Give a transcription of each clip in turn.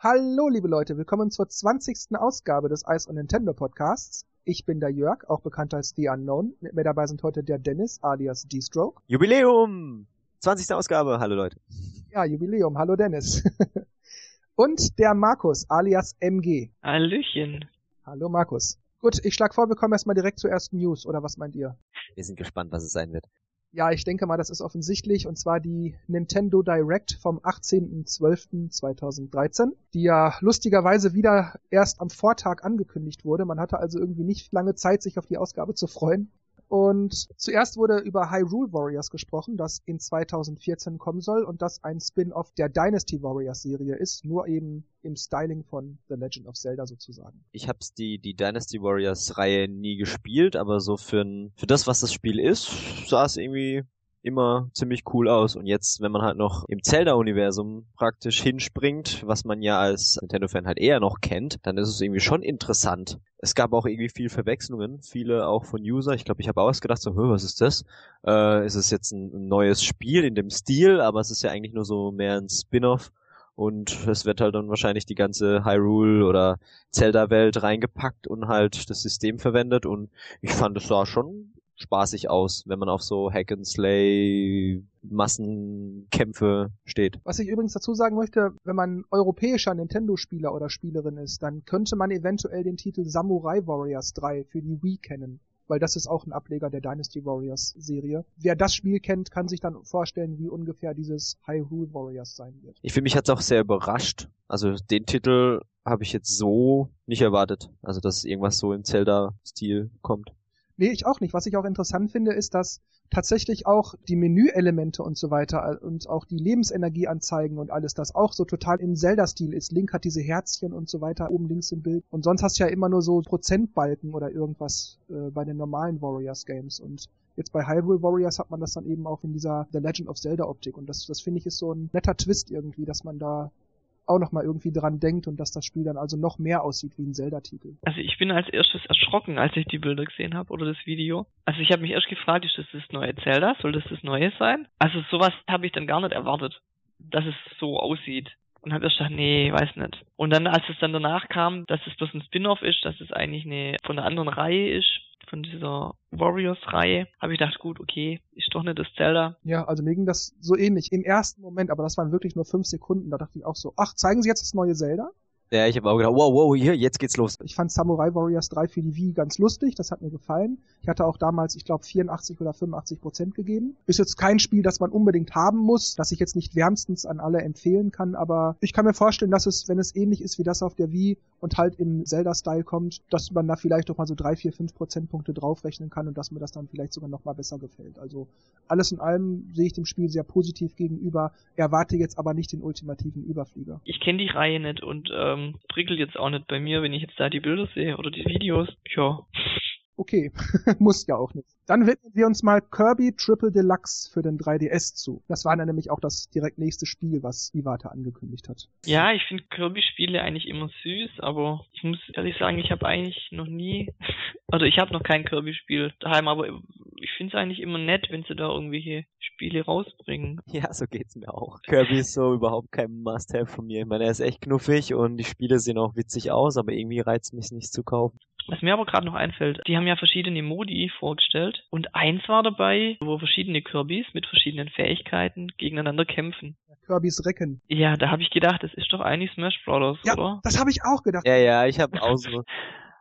Hallo, liebe Leute, willkommen zur 20. Ausgabe des Ice on Nintendo Podcasts. Ich bin der Jörg, auch bekannt als The Unknown. Mit mir dabei sind heute der Dennis, alias D-Stroke. Jubiläum! 20. Ausgabe, hallo Leute. Ja, Jubiläum, hallo Dennis. Und der Markus, alias MG. Hallöchen. Hallo Markus. Gut, ich schlage vor, wir kommen erstmal direkt zur ersten News, oder was meint ihr? Wir sind gespannt, was es sein wird. Ja, ich denke mal, das ist offensichtlich, und zwar die Nintendo Direct vom 18.12.2013, die ja lustigerweise wieder erst am Vortag angekündigt wurde. Man hatte also irgendwie nicht lange Zeit, sich auf die Ausgabe zu freuen. Und zuerst wurde über Hyrule Warriors gesprochen, das in 2014 kommen soll und das ein Spin-off der Dynasty Warriors Serie ist, nur eben im Styling von The Legend of Zelda sozusagen. Ich habe die, die Dynasty Warriors Reihe nie gespielt, aber so für, für das, was das Spiel ist, sah es irgendwie immer ziemlich cool aus. Und jetzt, wenn man halt noch im Zelda-Universum praktisch hinspringt, was man ja als Nintendo-Fan halt eher noch kennt, dann ist es irgendwie schon interessant. Es gab auch irgendwie viel Verwechslungen, viele auch von User. Ich glaube, ich habe ausgedacht, so, was ist das? Äh, ist es jetzt ein, ein neues Spiel in dem Stil, aber es ist ja eigentlich nur so mehr ein Spin-off und es wird halt dann wahrscheinlich die ganze Hyrule oder Zelda-Welt reingepackt und halt das System verwendet und ich fand es sah schon spaßig aus, wenn man auf so Hack and Slay Massenkämpfe steht. Was ich übrigens dazu sagen möchte, wenn man europäischer Nintendo-Spieler oder Spielerin ist, dann könnte man eventuell den Titel Samurai Warriors 3 für die Wii kennen weil das ist auch ein Ableger der Dynasty Warriors Serie. Wer das Spiel kennt, kann sich dann vorstellen, wie ungefähr dieses Hyrule Warriors sein wird. Ich finde mich hat's auch sehr überrascht. Also den Titel habe ich jetzt so nicht erwartet. Also dass irgendwas so im Zelda-Stil kommt. Nee, ich auch nicht. Was ich auch interessant finde, ist, dass tatsächlich auch die Menüelemente und so weiter äh, und auch die Lebensenergieanzeigen und alles das auch so total im Zelda-Stil ist. Link hat diese Herzchen und so weiter oben links im Bild. Und sonst hast du ja immer nur so Prozentbalken oder irgendwas äh, bei den normalen Warriors-Games. Und jetzt bei Hyrule Warriors hat man das dann eben auch in dieser The Legend of Zelda-Optik. Und das, das finde ich ist so ein netter Twist irgendwie, dass man da auch nochmal irgendwie dran denkt und dass das Spiel dann also noch mehr aussieht wie ein Zelda-Titel. Also ich bin als erstes erschrocken, als ich die Bilder gesehen habe oder das Video. Also ich habe mich erst gefragt, ist das das neue Zelda? Soll das das neue sein? Also sowas habe ich dann gar nicht erwartet, dass es so aussieht. Und habe erst gedacht, nee, weiß nicht. Und dann, als es dann danach kam, dass es bloß ein Spin-off ist, dass es eigentlich eine von einer anderen Reihe ist, von dieser Warriors-Reihe, habe ich gedacht, gut, okay, ist doch nicht das Zelda. Ja, also mir ging das so ähnlich im ersten Moment, aber das waren wirklich nur fünf Sekunden. Da dachte ich auch so, ach, zeigen Sie jetzt das neue Zelda? Ja, ich habe auch gedacht, wow, wow, hier, jetzt geht's los. Ich fand Samurai Warriors 3 für die Wii ganz lustig, das hat mir gefallen. Ich hatte auch damals, ich glaube, 84 oder 85 Prozent gegeben. Ist jetzt kein Spiel, das man unbedingt haben muss, das ich jetzt nicht wärmstens an alle empfehlen kann, aber ich kann mir vorstellen, dass es, wenn es ähnlich ist wie das auf der Wii und halt im Zelda-Style kommt, dass man da vielleicht doch mal so drei, vier, fünf Prozentpunkte draufrechnen kann und dass mir das dann vielleicht sogar noch mal besser gefällt. Also alles in allem sehe ich dem Spiel sehr positiv gegenüber, erwarte jetzt aber nicht den ultimativen Überflieger. Ich kenne die Reihe nicht und ähm ähm, prickelt jetzt auch nicht bei mir, wenn ich jetzt da die Bilder sehe oder die Videos. Ja. Okay, muss ja auch nicht. Dann widmen wir uns mal Kirby Triple Deluxe für den 3DS zu. Das war dann nämlich auch das direkt nächste Spiel, was Iwata angekündigt hat. Ja, ich finde Kirby-Spiele eigentlich immer süß, aber ich muss ehrlich sagen, ich habe eigentlich noch nie, also ich habe noch kein Kirby-Spiel daheim, aber ich finde es eigentlich immer nett, wenn sie da irgendwelche Spiele rausbringen. Ja, so geht's mir auch. Kirby ist so überhaupt kein Must-Have von mir. Ich meine, er ist echt knuffig und die Spiele sehen auch witzig aus, aber irgendwie reizt mich nicht zu kaufen. Was mir aber gerade noch einfällt, die haben ja verschiedene Modi vorgestellt und eins war dabei, wo verschiedene Kirbys mit verschiedenen Fähigkeiten gegeneinander kämpfen. Kirbys Recken. Ja, da habe ich gedacht, das ist doch eigentlich Smash Brothers, ja, oder? Das habe ich auch gedacht. Ja, ja, ich habe auch so.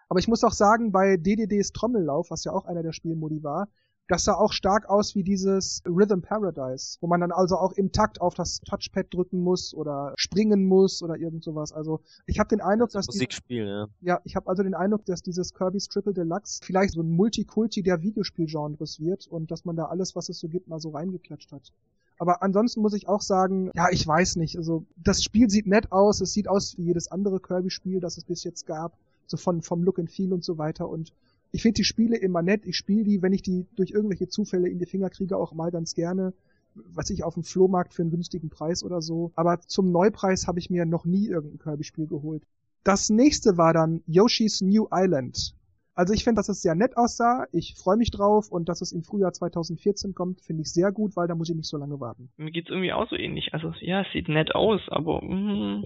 Aber ich muss auch sagen, bei DDDs Trommellauf, was ja auch einer der Spielmodi war, das sah auch stark aus wie dieses Rhythm Paradise, wo man dann also auch im Takt auf das Touchpad drücken muss oder springen muss oder irgend sowas. Also ich habe den Eindruck, dass Musikspiel, die, ja. Ja, ich habe also den Eindruck, dass dieses Kirby's Triple Deluxe vielleicht so ein Multikulti der Videospielgenres wird und dass man da alles, was es so gibt, mal so reingeklatscht hat. Aber ansonsten muss ich auch sagen, ja, ich weiß nicht. Also das Spiel sieht nett aus, es sieht aus wie jedes andere Kirby-Spiel, das es bis jetzt gab, so von vom Look and Feel und so weiter. Und ich finde die Spiele immer nett. Ich spiele die, wenn ich die durch irgendwelche Zufälle in die Finger kriege, auch mal ganz gerne. Was ich auf dem Flohmarkt für einen günstigen Preis oder so. Aber zum Neupreis habe ich mir noch nie irgendein Kirby-Spiel geholt. Das nächste war dann Yoshi's New Island. Also ich finde, dass es sehr nett aussah. Ich freue mich drauf und dass es im Frühjahr 2014 kommt, finde ich sehr gut, weil da muss ich nicht so lange warten. Mir geht's irgendwie auch so ähnlich. Also ja, es sieht nett aus, aber mm,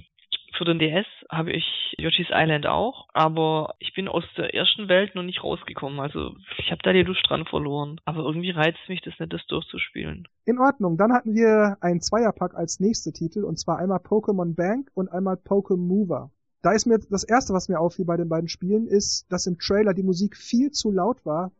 für den DS habe ich Yoshi's Island auch, aber ich bin aus der ersten Welt noch nicht rausgekommen. Also ich habe da die Lust dran verloren. Aber irgendwie reizt mich das nicht, das durchzuspielen. In Ordnung, dann hatten wir einen Zweierpack als nächste Titel und zwar einmal Pokémon Bank und einmal Pokémon Mover. Da ist mir das erste, was mir auffiel bei den beiden Spielen, ist, dass im Trailer die Musik viel zu laut war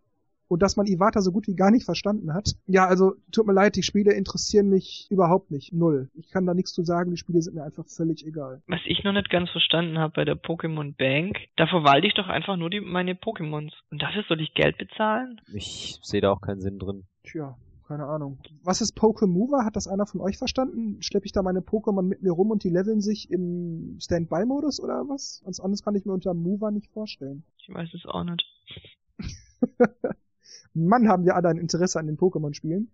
und dass man Iwata so gut wie gar nicht verstanden hat. Ja, also tut mir leid, die Spiele interessieren mich überhaupt nicht. Null. Ich kann da nichts zu sagen, die Spiele sind mir einfach völlig egal. Was ich noch nicht ganz verstanden habe bei der Pokémon Bank, da verwalte ich doch einfach nur die, meine Pokémons. Und dafür soll ich Geld bezahlen? Ich sehe da auch keinen Sinn drin. Tja, keine Ahnung. Was ist Pokémover? Hat das einer von euch verstanden? Schleppe ich da meine Pokémon mit mir rum und die leveln sich im Standby-Modus oder was? Anders kann ich mir unter Mover nicht vorstellen. Ich weiß es auch nicht. Mann, haben wir alle ein Interesse an den Pokémon-Spielen.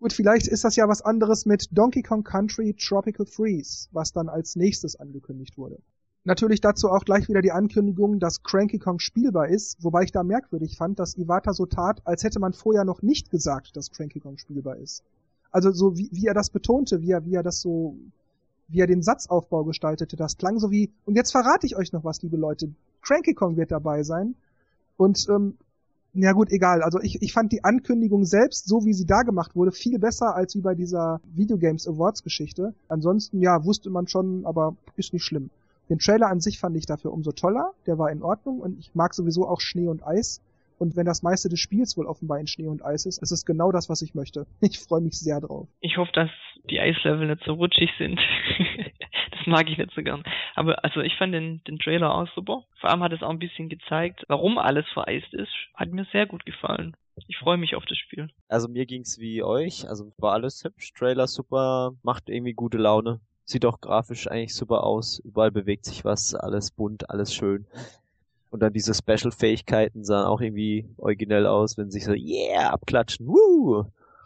Gut, vielleicht ist das ja was anderes mit Donkey Kong Country Tropical Freeze, was dann als nächstes angekündigt wurde. Natürlich dazu auch gleich wieder die Ankündigung, dass Cranky Kong spielbar ist, wobei ich da merkwürdig fand, dass Iwata so tat, als hätte man vorher noch nicht gesagt, dass Cranky Kong spielbar ist. Also so wie, wie er das betonte, wie er, wie er das so, wie er den Satzaufbau gestaltete, das klang so wie, und jetzt verrate ich euch noch was, liebe Leute, Cranky Kong wird dabei sein. Und ähm, ja gut, egal. Also ich, ich fand die Ankündigung selbst, so wie sie da gemacht wurde, viel besser als wie bei dieser Videogames Awards Geschichte. Ansonsten, ja, wusste man schon, aber ist nicht schlimm. Den Trailer an sich fand ich dafür umso toller. Der war in Ordnung und ich mag sowieso auch Schnee und Eis. Und wenn das meiste des Spiels wohl offenbar in Schnee und Eis ist, ist es genau das, was ich möchte. Ich freue mich sehr drauf. Ich hoffe, dass die Eislevel nicht so rutschig sind. das mag ich nicht so gern. Aber also ich fand den, den Trailer auch super. Vor allem hat es auch ein bisschen gezeigt, warum alles vereist ist. Hat mir sehr gut gefallen. Ich freue mich auf das Spiel. Also mir ging's wie euch, also war alles hübsch, Trailer super, macht irgendwie gute Laune. Sieht auch grafisch eigentlich super aus. Überall bewegt sich was, alles bunt, alles schön. Und dann diese Special-Fähigkeiten sahen auch irgendwie originell aus, wenn sie sich so, yeah, abklatschen, woo!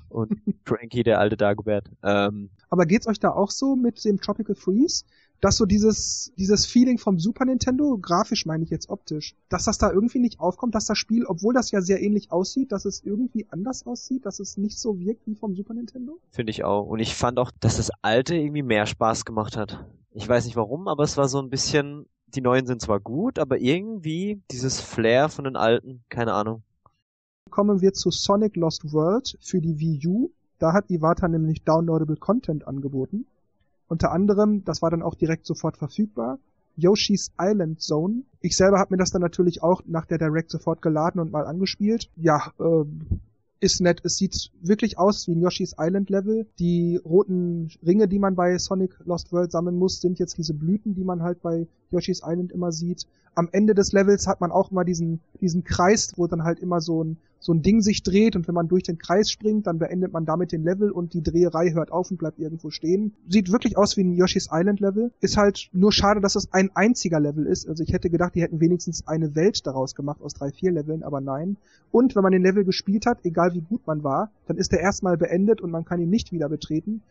Und Cranky, der alte Dagobert. Ähm, Aber geht's euch da auch so mit dem Tropical Freeze? Dass so dieses, dieses Feeling vom Super Nintendo, grafisch meine ich jetzt optisch, dass das da irgendwie nicht aufkommt, dass das Spiel, obwohl das ja sehr ähnlich aussieht, dass es irgendwie anders aussieht, dass es nicht so wirkt wie vom Super Nintendo? Finde ich auch. Und ich fand auch, dass das alte irgendwie mehr Spaß gemacht hat. Ich weiß nicht warum, aber es war so ein bisschen, die neuen sind zwar gut, aber irgendwie dieses Flair von den alten, keine Ahnung. Kommen wir zu Sonic Lost World für die Wii U. Da hat Iwata nämlich downloadable Content angeboten. Unter anderem, das war dann auch direkt sofort verfügbar, Yoshi's Island Zone. Ich selber habe mir das dann natürlich auch nach der Direct sofort geladen und mal angespielt. Ja, äh, ist nett. Es sieht wirklich aus wie ein Yoshi's Island Level. Die roten Ringe, die man bei Sonic Lost World sammeln muss, sind jetzt diese Blüten, die man halt bei Yoshi's Island immer sieht. Am Ende des Levels hat man auch immer diesen, diesen Kreis, wo dann halt immer so ein, so ein Ding sich dreht und wenn man durch den Kreis springt, dann beendet man damit den Level und die Dreherei hört auf und bleibt irgendwo stehen. Sieht wirklich aus wie ein Yoshi's Island Level. Ist halt nur schade, dass es ein einziger Level ist. Also ich hätte gedacht, die hätten wenigstens eine Welt daraus gemacht aus drei, vier Leveln, aber nein. Und wenn man den Level gespielt hat, egal wie gut man war, dann ist er erstmal beendet und man kann ihn nicht wieder betreten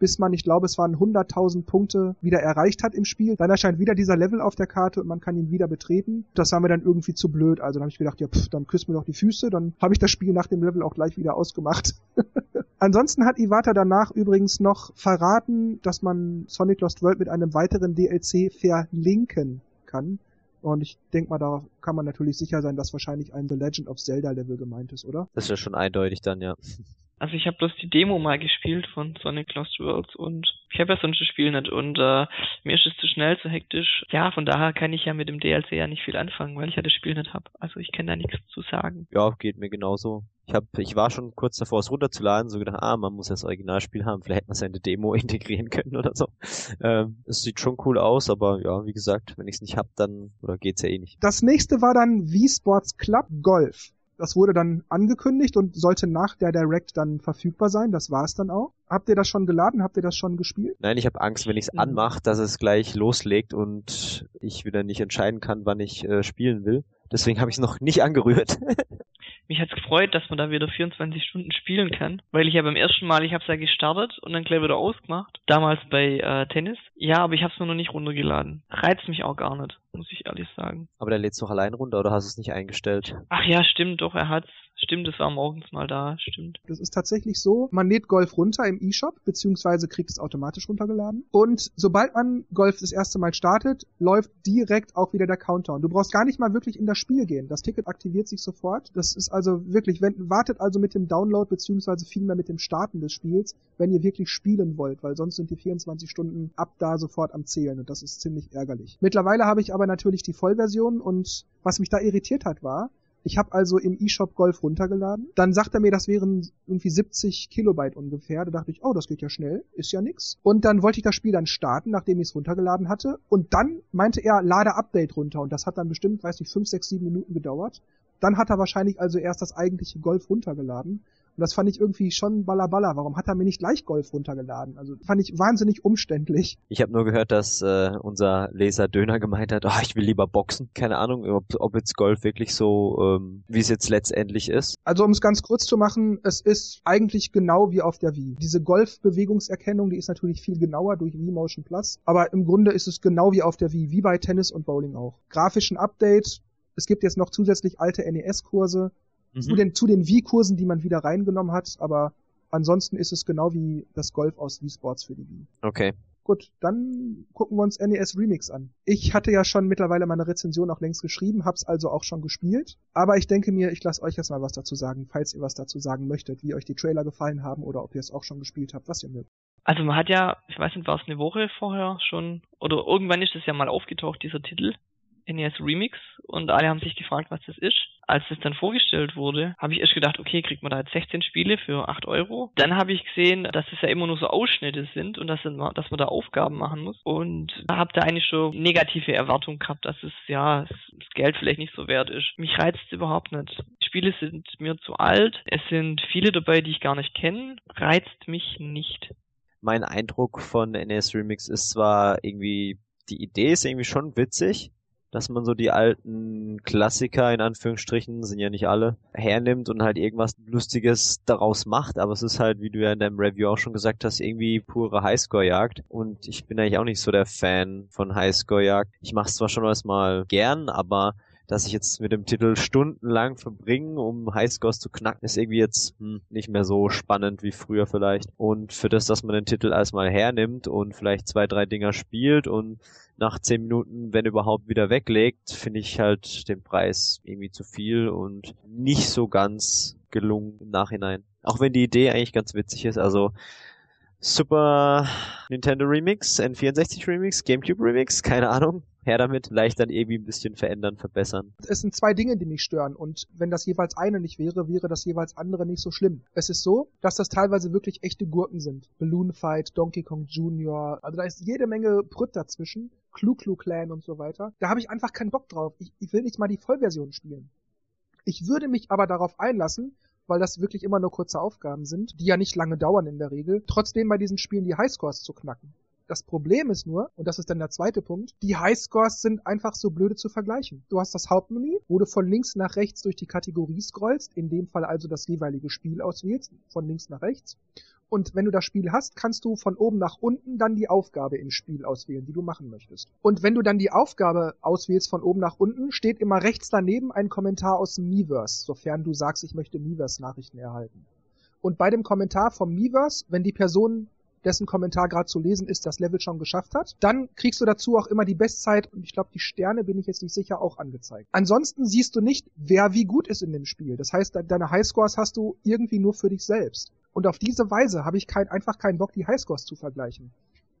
bis man, ich glaube, es waren 100.000 Punkte wieder erreicht hat im Spiel. Dann erscheint wieder dieser Level auf der Karte und man kann ihn wieder betreten. Das war mir dann irgendwie zu blöd. Also dann habe ich gedacht, ja, pff, dann küsst mir doch die Füße. Dann habe ich das Spiel nach dem Level auch gleich wieder ausgemacht. Ansonsten hat Iwata danach übrigens noch verraten, dass man Sonic Lost World mit einem weiteren DLC verlinken kann. Und ich denke mal, da kann man natürlich sicher sein, dass wahrscheinlich ein The Legend of Zelda Level gemeint ist, oder? Das ist ja schon eindeutig dann, ja. Also ich habe bloß die Demo mal gespielt von Sonic Lost Worlds und ich habe ja sonst das Spiel nicht und äh, mir ist es zu schnell, zu hektisch. Ja, von daher kann ich ja mit dem DLC ja nicht viel anfangen, weil ich ja das Spiel nicht habe. Also ich kann da nichts zu sagen. Ja, geht mir genauso. Ich hab, ich war schon kurz davor, es runterzuladen, so gedacht, ah, man muss ja das Originalspiel haben, vielleicht hätte man es ja in der Demo integrieren können oder so. Ähm, es sieht schon cool aus, aber ja, wie gesagt, wenn ich es nicht hab, dann oder geht's ja eh nicht. Das nächste war dann Wii Sports Club Golf. Das wurde dann angekündigt und sollte nach der Direct dann verfügbar sein. Das war es dann auch. Habt ihr das schon geladen? Habt ihr das schon gespielt? Nein, ich habe Angst, wenn ich es mhm. anmache, dass es gleich loslegt und ich wieder nicht entscheiden kann, wann ich äh, spielen will. Deswegen habe ich es noch nicht angerührt. Mich hat's gefreut, dass man da wieder 24 Stunden spielen kann, weil ich ja beim ersten Mal, ich habe es ja gestartet und dann gleich wieder ausgemacht. Damals bei äh, Tennis. Ja, aber ich habe es nur noch nicht runtergeladen. Reizt mich auch gar nicht, muss ich ehrlich sagen. Aber der lädt's doch allein runter oder hast du es nicht eingestellt? Ach ja, stimmt, doch, er hat's. Stimmt, es war morgens mal da, stimmt. Das ist tatsächlich so, man lädt Golf runter im E-Shop, beziehungsweise kriegt es automatisch runtergeladen. Und sobald man Golf das erste Mal startet, läuft direkt auch wieder der Countdown. Du brauchst gar nicht mal wirklich in das Spiel gehen. Das Ticket aktiviert sich sofort. Das ist also wirklich, wenn, wartet also mit dem Download, beziehungsweise vielmehr mit dem Starten des Spiels, wenn ihr wirklich spielen wollt, weil sonst sind die 24 Stunden ab da sofort am Zählen und das ist ziemlich ärgerlich. Mittlerweile habe ich aber natürlich die Vollversion und was mich da irritiert hat war, ich habe also im eShop Golf runtergeladen. Dann sagt er mir, das wären irgendwie 70 Kilobyte ungefähr. Da dachte ich, oh, das geht ja schnell, ist ja nix. Und dann wollte ich das Spiel dann starten, nachdem ich es runtergeladen hatte. Und dann meinte er, lade Update runter. Und das hat dann bestimmt, weiß nicht, 5, 6, 7 Minuten gedauert. Dann hat er wahrscheinlich also erst das eigentliche Golf runtergeladen. Und das fand ich irgendwie schon ballerballer. Warum hat er mir nicht gleich Golf runtergeladen? Also fand ich wahnsinnig umständlich. Ich habe nur gehört, dass äh, unser Leser Döner gemeint hat, oh, ich will lieber boxen. Keine Ahnung, ob, ob jetzt Golf wirklich so, ähm, wie es jetzt letztendlich ist. Also um es ganz kurz zu machen, es ist eigentlich genau wie auf der Wii. Diese Golf-Bewegungserkennung, die ist natürlich viel genauer durch Wii Motion Plus. Aber im Grunde ist es genau wie auf der Wii, wie bei Tennis und Bowling auch. Grafischen Update, es gibt jetzt noch zusätzlich alte NES-Kurse, mhm. zu den, zu den Wii-Kursen, die man wieder reingenommen hat, aber ansonsten ist es genau wie das Golf aus Wii Sports für die Wii. Okay. Gut, dann gucken wir uns NES Remix an. Ich hatte ja schon mittlerweile meine Rezension auch längst geschrieben, hab's also auch schon gespielt. Aber ich denke mir, ich lasse euch jetzt mal was dazu sagen, falls ihr was dazu sagen möchtet, wie euch die Trailer gefallen haben oder ob ihr es auch schon gespielt habt, was ihr mögt. Also man hat ja, ich weiß nicht, war es eine Woche vorher schon, oder irgendwann ist es ja mal aufgetaucht, dieser Titel. NES Remix und alle haben sich gefragt, was das ist. Als das dann vorgestellt wurde, habe ich erst gedacht, okay, kriegt man da jetzt 16 Spiele für 8 Euro. Dann habe ich gesehen, dass es ja immer nur so Ausschnitte sind und dass, dass man da Aufgaben machen muss. Und da habe da eigentlich schon negative Erwartungen gehabt, dass es ja das Geld vielleicht nicht so wert ist. Mich reizt es überhaupt nicht. Die Spiele sind mir zu alt. Es sind viele dabei, die ich gar nicht kenne. Reizt mich nicht. Mein Eindruck von NES Remix ist zwar irgendwie die Idee ist irgendwie schon witzig, dass man so die alten Klassiker, in Anführungsstrichen, sind ja nicht alle, hernimmt und halt irgendwas Lustiges daraus macht, aber es ist halt, wie du ja in deinem Review auch schon gesagt hast, irgendwie pure Highscore-Jagd und ich bin eigentlich auch nicht so der Fan von Highscore-Jagd. Ich mache es zwar schon mal gern, aber dass ich jetzt mit dem Titel stundenlang verbringe, um Highscores zu knacken, ist irgendwie jetzt hm, nicht mehr so spannend wie früher vielleicht. Und für das, dass man den Titel erstmal hernimmt und vielleicht zwei, drei Dinger spielt und nach zehn Minuten, wenn überhaupt, wieder weglegt, finde ich halt den Preis irgendwie zu viel und nicht so ganz gelungen im Nachhinein. Auch wenn die Idee eigentlich ganz witzig ist, also Super Nintendo Remix, N64 Remix, GameCube Remix, keine Ahnung. Her damit, vielleicht dann irgendwie ein bisschen verändern, verbessern. Es sind zwei Dinge, die mich stören und wenn das jeweils eine nicht wäre, wäre das jeweils andere nicht so schlimm. Es ist so, dass das teilweise wirklich echte Gurken sind. Balloon Fight, Donkey Kong Jr., also da ist jede Menge Brütt dazwischen. Klu Klu Clan und so weiter. Da habe ich einfach keinen Bock drauf. Ich, ich will nicht mal die Vollversion spielen. Ich würde mich aber darauf einlassen, weil das wirklich immer nur kurze Aufgaben sind, die ja nicht lange dauern in der Regel, trotzdem bei diesen Spielen die Highscores zu knacken. Das Problem ist nur, und das ist dann der zweite Punkt, die Highscores sind einfach so blöde zu vergleichen. Du hast das Hauptmenü, wo du von links nach rechts durch die Kategorie scrollst, in dem Fall also das jeweilige Spiel auswählst, von links nach rechts. Und wenn du das Spiel hast, kannst du von oben nach unten dann die Aufgabe im Spiel auswählen, die du machen möchtest. Und wenn du dann die Aufgabe auswählst von oben nach unten, steht immer rechts daneben ein Kommentar aus dem Miiverse, sofern du sagst, ich möchte Miiverse-Nachrichten erhalten. Und bei dem Kommentar vom Miiverse, wenn die Person dessen Kommentar gerade zu lesen ist, das Level schon geschafft hat. Dann kriegst du dazu auch immer die Bestzeit und ich glaube, die Sterne bin ich jetzt nicht sicher auch angezeigt. Ansonsten siehst du nicht, wer wie gut ist in dem Spiel. Das heißt, deine Highscores hast du irgendwie nur für dich selbst. Und auf diese Weise habe ich kein, einfach keinen Bock, die Highscores zu vergleichen.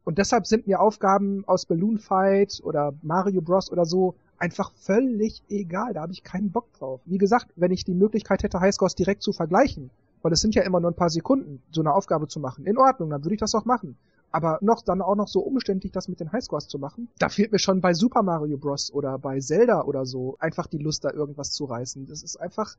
Und deshalb sind mir Aufgaben aus Balloon Fight oder Mario Bros. oder so einfach völlig egal. Da habe ich keinen Bock drauf. Wie gesagt, wenn ich die Möglichkeit hätte, Highscores direkt zu vergleichen, weil es sind ja immer nur ein paar Sekunden, so eine Aufgabe zu machen. In Ordnung, dann würde ich das auch machen. Aber noch dann auch noch so umständlich, das mit den Highscores zu machen, da fehlt mir schon bei Super Mario Bros. oder bei Zelda oder so einfach die Lust, da irgendwas zu reißen. Das ist einfach,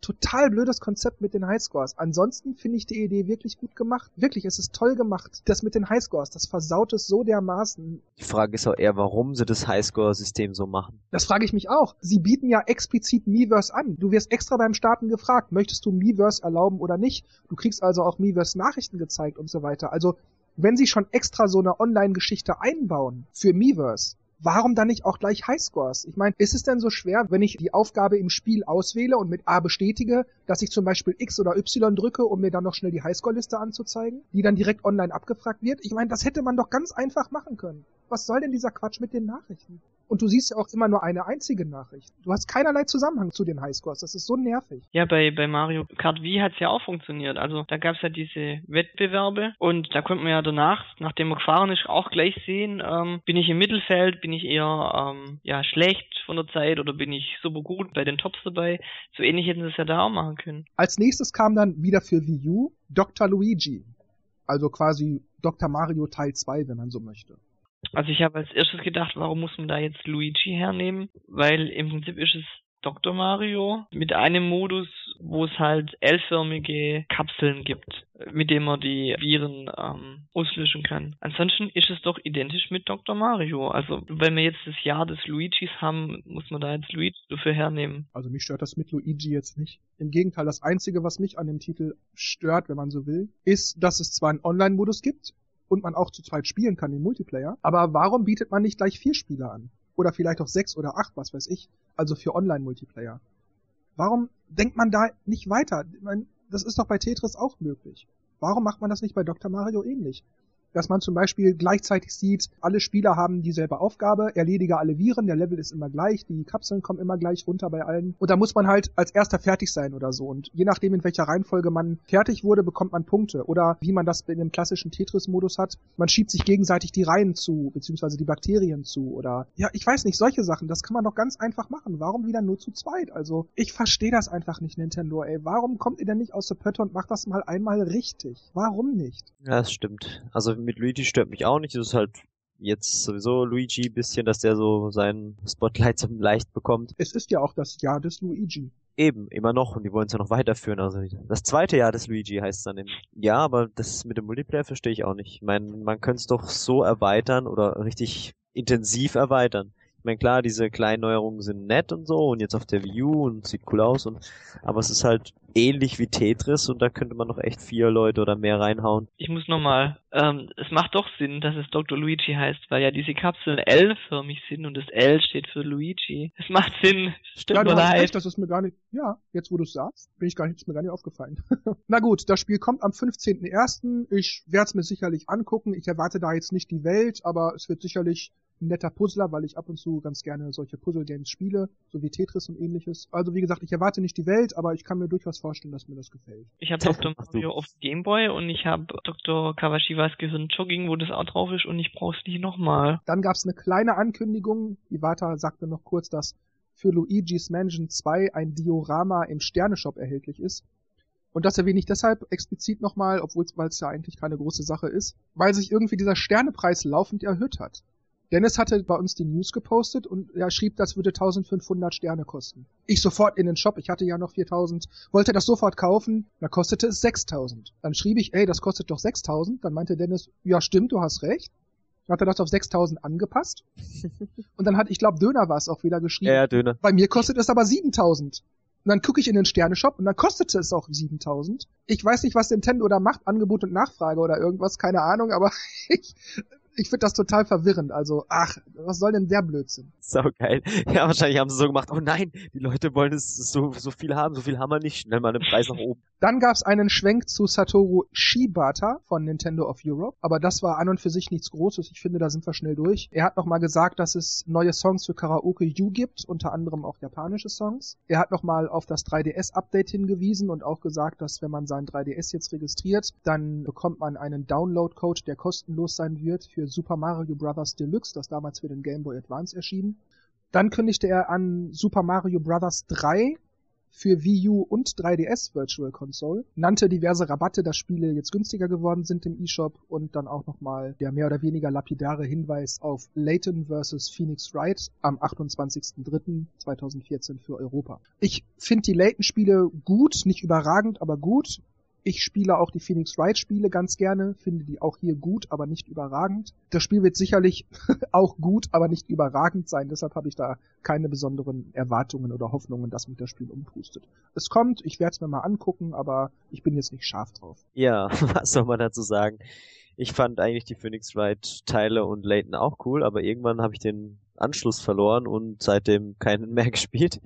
total blödes Konzept mit den Highscores. Ansonsten finde ich die Idee wirklich gut gemacht. Wirklich, es ist toll gemacht. Das mit den Highscores, das versaut es so dermaßen. Die Frage ist auch eher, warum sie das Highscore-System so machen. Das frage ich mich auch. Sie bieten ja explizit Miiverse an. Du wirst extra beim Starten gefragt, möchtest du Miiverse erlauben oder nicht? Du kriegst also auch Miiverse Nachrichten gezeigt und so weiter. Also, wenn sie schon extra so eine Online-Geschichte einbauen für Miiverse, warum dann nicht auch gleich Highscores? Ich meine, ist es denn so schwer, wenn ich die Aufgabe im Spiel auswähle und mit A bestätige, dass ich zum Beispiel X oder Y drücke, um mir dann noch schnell die Highscore-Liste anzuzeigen, die dann direkt online abgefragt wird? Ich meine, das hätte man doch ganz einfach machen können. Was soll denn dieser Quatsch mit den Nachrichten? Und du siehst ja auch immer nur eine einzige Nachricht. Du hast keinerlei Zusammenhang zu den Highscores. Das ist so nervig. Ja, bei, bei Mario Kart Wii hat's ja auch funktioniert. Also da gab's ja diese Wettbewerbe und da konnte man ja danach, nachdem man gefahren ist, auch gleich sehen, ähm, bin ich im Mittelfeld, bin ich eher ähm, ja schlecht von der Zeit oder bin ich super gut bei den Tops dabei. So ähnlich hätten sie es ja da auch machen können. Als nächstes kam dann wieder für Wii U Dr. Luigi. Also quasi Dr. Mario Teil 2, wenn man so möchte. Also ich habe als erstes gedacht, warum muss man da jetzt Luigi hernehmen? Weil im Prinzip ist es Dr. Mario mit einem Modus, wo es halt L-förmige Kapseln gibt, mit dem man die Viren ähm, auslöschen kann. Ansonsten ist es doch identisch mit Dr. Mario. Also wenn wir jetzt das Jahr des Luigis haben, muss man da jetzt Luigi dafür hernehmen. Also mich stört das mit Luigi jetzt nicht. Im Gegenteil, das Einzige, was mich an dem Titel stört, wenn man so will, ist, dass es zwar einen Online-Modus gibt, und man auch zu zweit spielen kann im Multiplayer. Aber warum bietet man nicht gleich vier Spieler an? Oder vielleicht auch sechs oder acht, was weiß ich. Also für Online-Multiplayer. Warum denkt man da nicht weiter? Das ist doch bei Tetris auch möglich. Warum macht man das nicht bei Dr. Mario ähnlich? Dass man zum Beispiel gleichzeitig sieht, alle Spieler haben dieselbe Aufgabe, erledige alle Viren, der Level ist immer gleich, die Kapseln kommen immer gleich runter bei allen. Und da muss man halt als erster fertig sein oder so. Und je nachdem, in welcher Reihenfolge man fertig wurde, bekommt man Punkte. Oder wie man das in dem klassischen Tetris-Modus hat, man schiebt sich gegenseitig die Reihen zu, beziehungsweise die Bakterien zu. Oder ja, ich weiß nicht, solche Sachen, das kann man doch ganz einfach machen. Warum wieder nur zu zweit? Also, ich verstehe das einfach nicht, Nintendo, ey. Warum kommt ihr denn nicht aus der Pötte und macht das mal einmal richtig? Warum nicht? Ja, das stimmt. Also mit Luigi stört mich auch nicht. Es ist halt jetzt sowieso Luigi bisschen, dass der so seinen Spotlight so leicht bekommt. Es ist ja auch das Jahr des Luigi. Eben, immer noch. Und die wollen es ja noch weiterführen. Also das zweite Jahr des Luigi heißt es dann eben. Ja, aber das mit dem Multiplayer verstehe ich auch nicht. Ich meine, man könnte es doch so erweitern oder richtig intensiv erweitern meine, klar, diese kleinen Neuerungen sind nett und so und jetzt auf der View und sieht cool aus und aber es ist halt ähnlich wie Tetris und da könnte man noch echt vier Leute oder mehr reinhauen. Ich muss nochmal, ähm, es macht doch Sinn, dass es Dr. Luigi heißt, weil ja diese Kapseln L-förmig sind und das L steht für Luigi. Es macht Sinn. Stimmt, ja, du hast recht, das ist mir gar nicht, ja, jetzt wo du es sagst, bin ich gar nicht, ist mir gar nicht aufgefallen. Na gut, das Spiel kommt am 15.01. Ich werde es mir sicherlich angucken. Ich erwarte da jetzt nicht die Welt, aber es wird sicherlich ein netter Puzzler, weil ich ab und zu ganz gerne solche Puzzle-Games spiele, so wie Tetris und ähnliches. Also wie gesagt, ich erwarte nicht die Welt, aber ich kann mir durchaus vorstellen, dass mir das gefällt. Ich habe Dr. Mario auf Gameboy und ich habe Dr. Kawashiwas Gehirn Jogging, wo das auch drauf ist und ich brauch's nicht nochmal. Dann gab's eine kleine Ankündigung. Iwata sagte noch kurz, dass für Luigi's Mansion 2 ein Diorama im Sterneshop erhältlich ist. Und das erwähne ich deshalb explizit nochmal, obwohl es ja eigentlich keine große Sache ist, weil sich irgendwie dieser Sternepreis laufend erhöht hat. Dennis hatte bei uns die News gepostet und er schrieb, das würde 1500 Sterne kosten. Ich sofort in den Shop, ich hatte ja noch 4000, wollte das sofort kaufen, da kostete es 6000. Dann schrieb ich, ey, das kostet doch 6000. Dann meinte Dennis, ja stimmt, du hast recht. Dann hat er das auf 6000 angepasst. und dann hat, ich glaube, Döner war es auch wieder geschrieben. Ja, ja, Döner. Bei mir kostet es aber 7000. Und dann gucke ich in den Sterneshop und dann kostete es auch 7000. Ich weiß nicht, was Nintendo da macht, Angebot und Nachfrage oder irgendwas, keine Ahnung, aber ich, ich finde das total verwirrend. Also, ach, was soll denn der Blödsinn? So geil. Ja, wahrscheinlich haben sie so gemacht, oh nein, die Leute wollen es so, so viel haben, so viel haben wir nicht, schnell mal den Preis nach oben. Dann gab's einen Schwenk zu Satoru Shibata von Nintendo of Europe, aber das war an und für sich nichts Großes. Ich finde, da sind wir schnell durch. Er hat nochmal gesagt, dass es neue Songs für Karaoke U gibt, unter anderem auch japanische Songs. Er hat nochmal auf das 3DS-Update hingewiesen und auch gesagt, dass wenn man sein 3DS jetzt registriert, dann bekommt man einen Download-Code, der kostenlos sein wird für Super Mario Bros. Deluxe, das damals für den Game Boy Advance erschien. Dann kündigte er an Super Mario Bros. 3 für Wii U und 3DS Virtual Console, nannte diverse Rabatte, dass Spiele jetzt günstiger geworden sind im eShop und dann auch nochmal der mehr oder weniger lapidare Hinweis auf Layton vs. Phoenix Wright am 28.03.2014 für Europa. Ich finde die Layton-Spiele gut, nicht überragend, aber gut. Ich spiele auch die Phoenix Wright Spiele ganz gerne, finde die auch hier gut, aber nicht überragend. Das Spiel wird sicherlich auch gut, aber nicht überragend sein, deshalb habe ich da keine besonderen Erwartungen oder Hoffnungen, dass mich das Spiel umpustet. Es kommt, ich werde es mir mal angucken, aber ich bin jetzt nicht scharf drauf. Ja, was soll man dazu sagen? Ich fand eigentlich die Phoenix Wright Teile und Layton auch cool, aber irgendwann habe ich den Anschluss verloren und seitdem keinen mehr gespielt.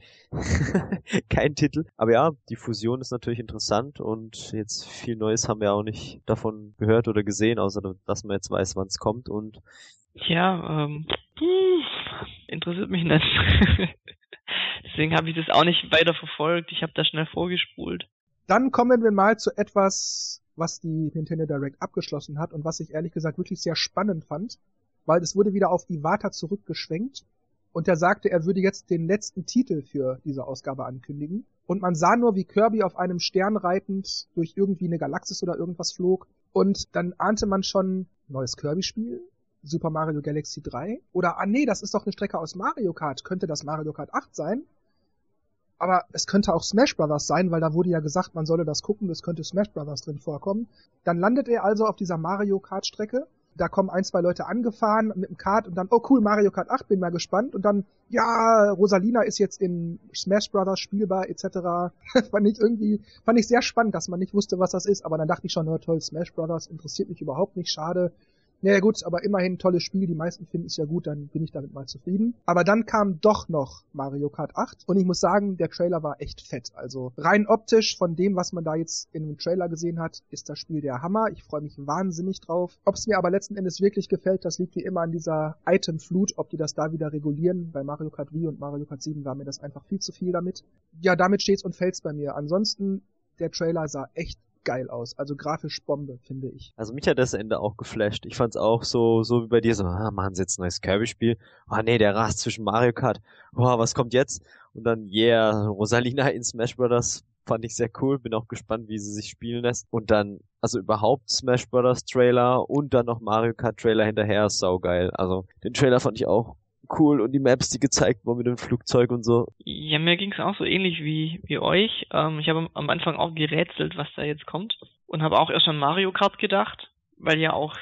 Kein Titel. Aber ja, die Fusion ist natürlich interessant und jetzt viel Neues haben wir auch nicht davon gehört oder gesehen, außer dass man jetzt weiß, wann es kommt und ja, ähm, interessiert mich nicht. Deswegen habe ich das auch nicht weiter verfolgt. Ich habe da schnell vorgespult. Dann kommen wir mal zu etwas, was die Nintendo Direct abgeschlossen hat und was ich ehrlich gesagt wirklich sehr spannend fand, weil es wurde wieder auf Iwata zurückgeschwenkt und er sagte, er würde jetzt den letzten Titel für diese Ausgabe ankündigen. Und man sah nur, wie Kirby auf einem Stern reitend durch irgendwie eine Galaxis oder irgendwas flog. Und dann ahnte man schon, neues Kirby-Spiel, Super Mario Galaxy 3. Oder, ah nee, das ist doch eine Strecke aus Mario Kart. Könnte das Mario Kart 8 sein? Aber es könnte auch Smash Brothers sein, weil da wurde ja gesagt, man solle das gucken, es könnte Smash Brothers drin vorkommen. Dann landet er also auf dieser Mario Kart Strecke. Da kommen ein, zwei Leute angefahren mit dem Kart und dann, oh cool, Mario Kart 8, bin mal gespannt. Und dann, ja, Rosalina ist jetzt in Smash Brothers spielbar, etc. fand ich irgendwie, fand ich sehr spannend, dass man nicht wusste, was das ist. Aber dann dachte ich schon, na toll, Smash Brothers interessiert mich überhaupt nicht, schade. Naja gut, aber immerhin tolles Spiel, die meisten finden es ja gut, dann bin ich damit mal zufrieden. Aber dann kam doch noch Mario Kart 8 und ich muss sagen, der Trailer war echt fett. Also rein optisch von dem, was man da jetzt in dem Trailer gesehen hat, ist das Spiel der Hammer. Ich freue mich wahnsinnig drauf. Ob es mir aber letzten Endes wirklich gefällt, das liegt wie immer an dieser Item-Flut, ob die das da wieder regulieren. Bei Mario Kart Wii und Mario Kart 7 war mir das einfach viel zu viel damit. Ja, damit steht's und fällt's bei mir. Ansonsten, der Trailer sah echt geil aus. Also grafisch Bombe, finde ich. Also mich hat das Ende auch geflasht. Ich fand's auch so, so wie bei dir, so, ah, machen sie jetzt ein neues Kirby-Spiel. Ah nee, der rast zwischen Mario Kart. Boah, was kommt jetzt? Und dann, yeah, Rosalina in Smash Bros. fand ich sehr cool. Bin auch gespannt, wie sie sich spielen lässt. Und dann, also überhaupt Smash Bros. Trailer und dann noch Mario Kart Trailer hinterher, saugeil. Also den Trailer fand ich auch cool und die Maps, die gezeigt wurden mit dem Flugzeug und so. Ja, mir ging's auch so ähnlich wie, wie euch. Ähm, ich habe am Anfang auch gerätselt, was da jetzt kommt und habe auch erst an Mario Kart gedacht, weil ja auch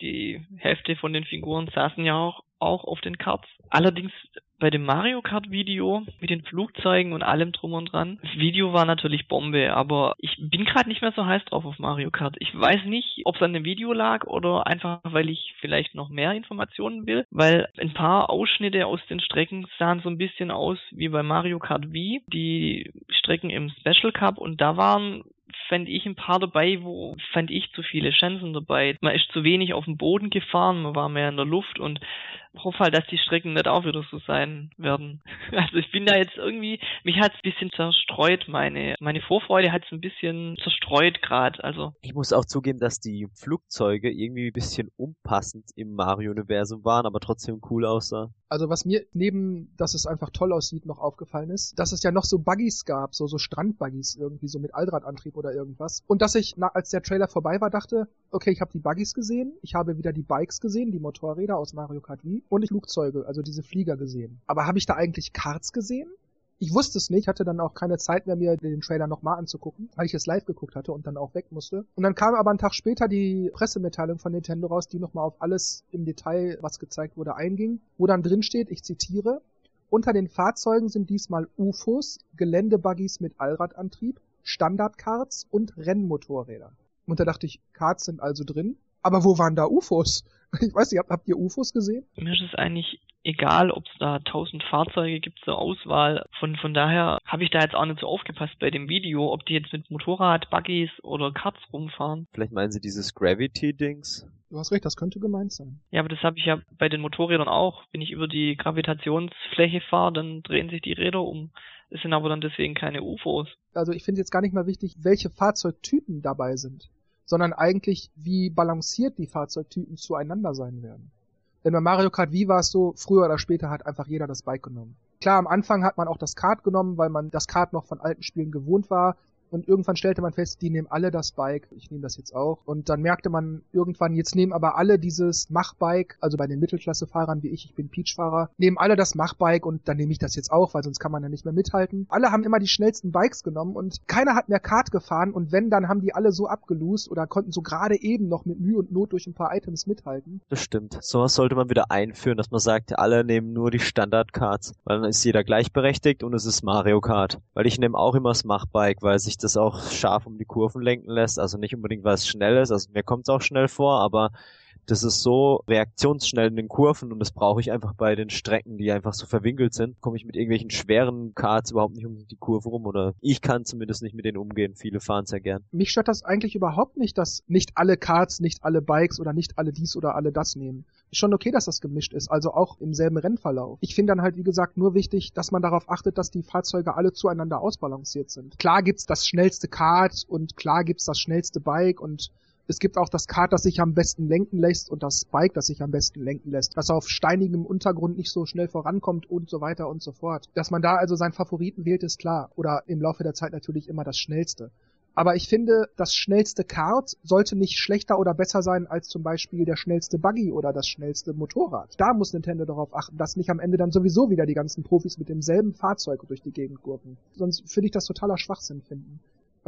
die Hälfte von den Figuren saßen ja auch, auch auf den Karts. Allerdings bei dem Mario Kart Video mit den Flugzeugen und allem drum und dran. Das Video war natürlich Bombe, aber ich bin gerade nicht mehr so heiß drauf auf Mario Kart. Ich weiß nicht, ob es an dem Video lag oder einfach, weil ich vielleicht noch mehr Informationen will, weil ein paar Ausschnitte aus den Strecken sahen so ein bisschen aus wie bei Mario Kart Wii, die Strecken im Special Cup und da waren fände ich ein paar dabei, wo fand ich zu viele Chancen dabei. Man ist zu wenig auf dem Boden gefahren, man war mehr in der Luft und hoffe halt, dass die Strecken nicht auch wieder so sein werden. Also ich bin da jetzt irgendwie, mich hat es ein bisschen zerstreut, meine, meine Vorfreude hat es ein bisschen zerstreut gerade. Also ich muss auch zugeben, dass die Flugzeuge irgendwie ein bisschen unpassend im Mario-Universum waren, aber trotzdem cool aussah. Also was mir neben, dass es einfach toll aussieht, noch aufgefallen ist, dass es ja noch so Buggies gab, so, so Strandbuggies irgendwie, so mit Allradantrieb oder irgendwas. Und dass ich, na, als der Trailer vorbei war, dachte, okay, ich habe die Buggies gesehen, ich habe wieder die Bikes gesehen, die Motorräder aus Mario Kart Wii und ich Flugzeuge, also diese Flieger gesehen. Aber habe ich da eigentlich Karts gesehen? Ich wusste es nicht, hatte dann auch keine Zeit mehr, mir den Trailer nochmal anzugucken, weil ich es live geguckt hatte und dann auch weg musste. Und dann kam aber einen Tag später die Pressemitteilung von Nintendo raus, die nochmal auf alles im Detail, was gezeigt wurde, einging, wo dann drin steht, ich zitiere, unter den Fahrzeugen sind diesmal UFOs, Geländebuggies mit Allradantrieb, Standardkarts und Rennmotorräder. Und da dachte ich, Karts sind also drin. Aber wo waren da UFOs? Ich weiß nicht, habt, habt ihr UFOs gesehen? Mir ist es eigentlich egal, ob es da tausend Fahrzeuge gibt zur Auswahl. Von, von daher habe ich da jetzt auch nicht so aufgepasst bei dem Video, ob die jetzt mit Motorrad, Buggies oder Karts rumfahren. Vielleicht meinen sie dieses Gravity-Dings? Du hast recht, das könnte gemeint sein. Ja, aber das habe ich ja bei den Motorrädern auch. Wenn ich über die Gravitationsfläche fahre, dann drehen sich die Räder um. Es sind aber dann deswegen keine UFOs. Also ich finde jetzt gar nicht mal wichtig, welche Fahrzeugtypen dabei sind sondern eigentlich, wie balanciert die Fahrzeugtypen zueinander sein werden. Denn bei Mario Kart Wii war es so, früher oder später hat einfach jeder das Bike genommen. Klar, am Anfang hat man auch das Kart genommen, weil man das Kart noch von alten Spielen gewohnt war. Und irgendwann stellte man fest, die nehmen alle das Bike. Ich nehme das jetzt auch. Und dann merkte man irgendwann, jetzt nehmen aber alle dieses Machbike, also bei den Mittelklassefahrern wie ich, ich bin Peach-Fahrer, nehmen alle das Machbike und dann nehme ich das jetzt auch, weil sonst kann man ja nicht mehr mithalten. Alle haben immer die schnellsten Bikes genommen und keiner hat mehr Kart gefahren und wenn, dann haben die alle so abgelost oder konnten so gerade eben noch mit Mühe und Not durch ein paar Items mithalten. Das stimmt. Sowas sollte man wieder einführen, dass man sagt, alle nehmen nur die Standard-Karts, weil dann ist jeder gleichberechtigt und es ist Mario Kart. Weil ich nehme auch immer das Machbike, weil sich das auch scharf um die Kurven lenken lässt. Also nicht unbedingt, weil es schnell ist. Also mir kommt es auch schnell vor, aber Das ist so reaktionsschnell in den Kurven und das brauche ich einfach bei den Strecken, die einfach so verwinkelt sind. Komme ich mit irgendwelchen schweren Karts überhaupt nicht um die Kurve rum oder ich kann zumindest nicht mit denen umgehen. Viele fahren sehr gern. Mich stört das eigentlich überhaupt nicht, dass nicht alle Karts, nicht alle Bikes oder nicht alle dies oder alle das nehmen. Ist schon okay, dass das gemischt ist, also auch im selben Rennverlauf. Ich finde dann halt, wie gesagt, nur wichtig, dass man darauf achtet, dass die Fahrzeuge alle zueinander ausbalanciert sind. Klar gibt's das schnellste Kart und klar gibt's das schnellste Bike und es gibt auch das Kart, das sich am besten lenken lässt und das Bike, das sich am besten lenken lässt, das auf steinigem Untergrund nicht so schnell vorankommt und so weiter und so fort. Dass man da also seinen Favoriten wählt, ist klar. Oder im Laufe der Zeit natürlich immer das schnellste. Aber ich finde, das schnellste Kart sollte nicht schlechter oder besser sein als zum Beispiel der schnellste Buggy oder das schnellste Motorrad. Da muss Nintendo darauf achten, dass nicht am Ende dann sowieso wieder die ganzen Profis mit demselben Fahrzeug durch die Gegend gurken. Sonst würde ich das totaler Schwachsinn finden.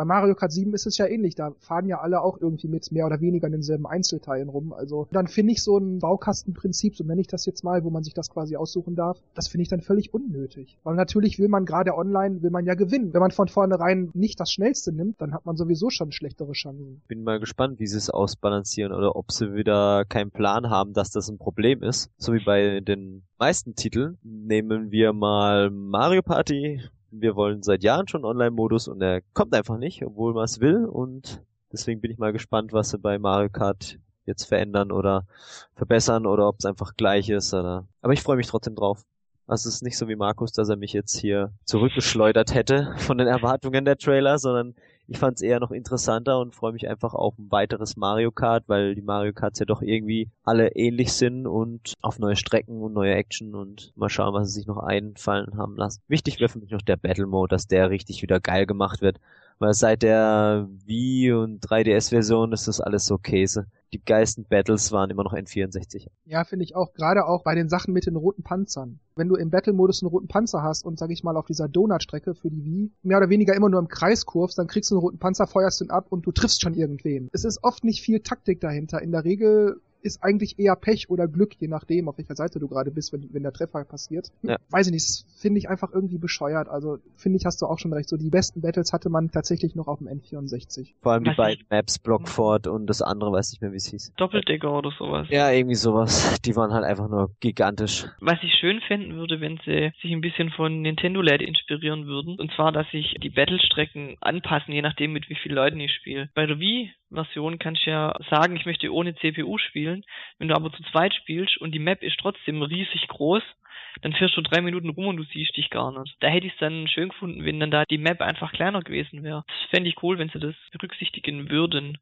Bei Mario Kart 7 ist es ja ähnlich, da fahren ja alle auch irgendwie mit mehr oder weniger in denselben Einzelteilen rum. Also dann finde ich so ein Baukastenprinzip, so nenne ich das jetzt mal, wo man sich das quasi aussuchen darf, das finde ich dann völlig unnötig. Weil natürlich will man gerade online, will man ja gewinnen. Wenn man von vornherein nicht das Schnellste nimmt, dann hat man sowieso schon schlechtere Chancen. Bin mal gespannt, wie sie es ausbalancieren oder ob sie wieder keinen Plan haben, dass das ein Problem ist. So wie bei den meisten Titeln. Nehmen wir mal Mario Party, wir wollen seit Jahren schon Online-Modus und er kommt einfach nicht, obwohl man es will und deswegen bin ich mal gespannt, was sie bei Mario Kart jetzt verändern oder verbessern oder ob es einfach gleich ist. Oder... Aber ich freue mich trotzdem drauf. Also es ist nicht so wie Markus, dass er mich jetzt hier zurückgeschleudert hätte von den Erwartungen der Trailer, sondern ich fand es eher noch interessanter und freue mich einfach auf ein weiteres Mario Kart, weil die Mario Karts ja doch irgendwie alle ähnlich sind und auf neue Strecken und neue Action und mal schauen, was sie sich noch einfallen haben lassen. Wichtig wäre für mich noch der Battle Mode, dass der richtig wieder geil gemacht wird, weil seit der Wii und 3DS-Version ist das alles so Käse die geilsten Battles waren immer noch N64. Ja, finde ich auch. Gerade auch bei den Sachen mit den roten Panzern. Wenn du im Battle-Modus einen roten Panzer hast und, sag ich mal, auf dieser Donut-Strecke für die Wii mehr oder weniger immer nur im Kreis kurvst, dann kriegst du einen roten Panzer, feuerst ihn ab und du triffst schon irgendwen. Es ist oft nicht viel Taktik dahinter. In der Regel ist eigentlich eher Pech oder Glück, je nachdem, auf welcher Seite du gerade bist, wenn, wenn der Treffer passiert. Ja. Weiß ich nicht, das finde ich einfach irgendwie bescheuert. Also finde ich, hast du auch schon recht. So die besten Battles hatte man tatsächlich noch auf dem N64. Vor allem die beiden Maps, Blockfort und das andere, weiß nicht mehr, wie es hieß. Doppeldecker oder sowas. Ja, irgendwie sowas. Die waren halt einfach nur gigantisch. Was ich schön finden würde, wenn sie sich ein bisschen von Nintendo Land inspirieren würden. Und zwar, dass sich die Battlestrecken anpassen, je nachdem, mit wie vielen Leuten ich spiele. Bei der Wii Version kannst du ja sagen, ich möchte ohne CPU spielen. Wenn du aber zu zweit spielst und die Map ist trotzdem riesig groß, dann fährst du drei Minuten rum und du siehst dich gar nicht. Da hätte ich es dann schön gefunden, wenn dann da die Map einfach kleiner gewesen wäre. Das fände ich cool, wenn sie das berücksichtigen würden.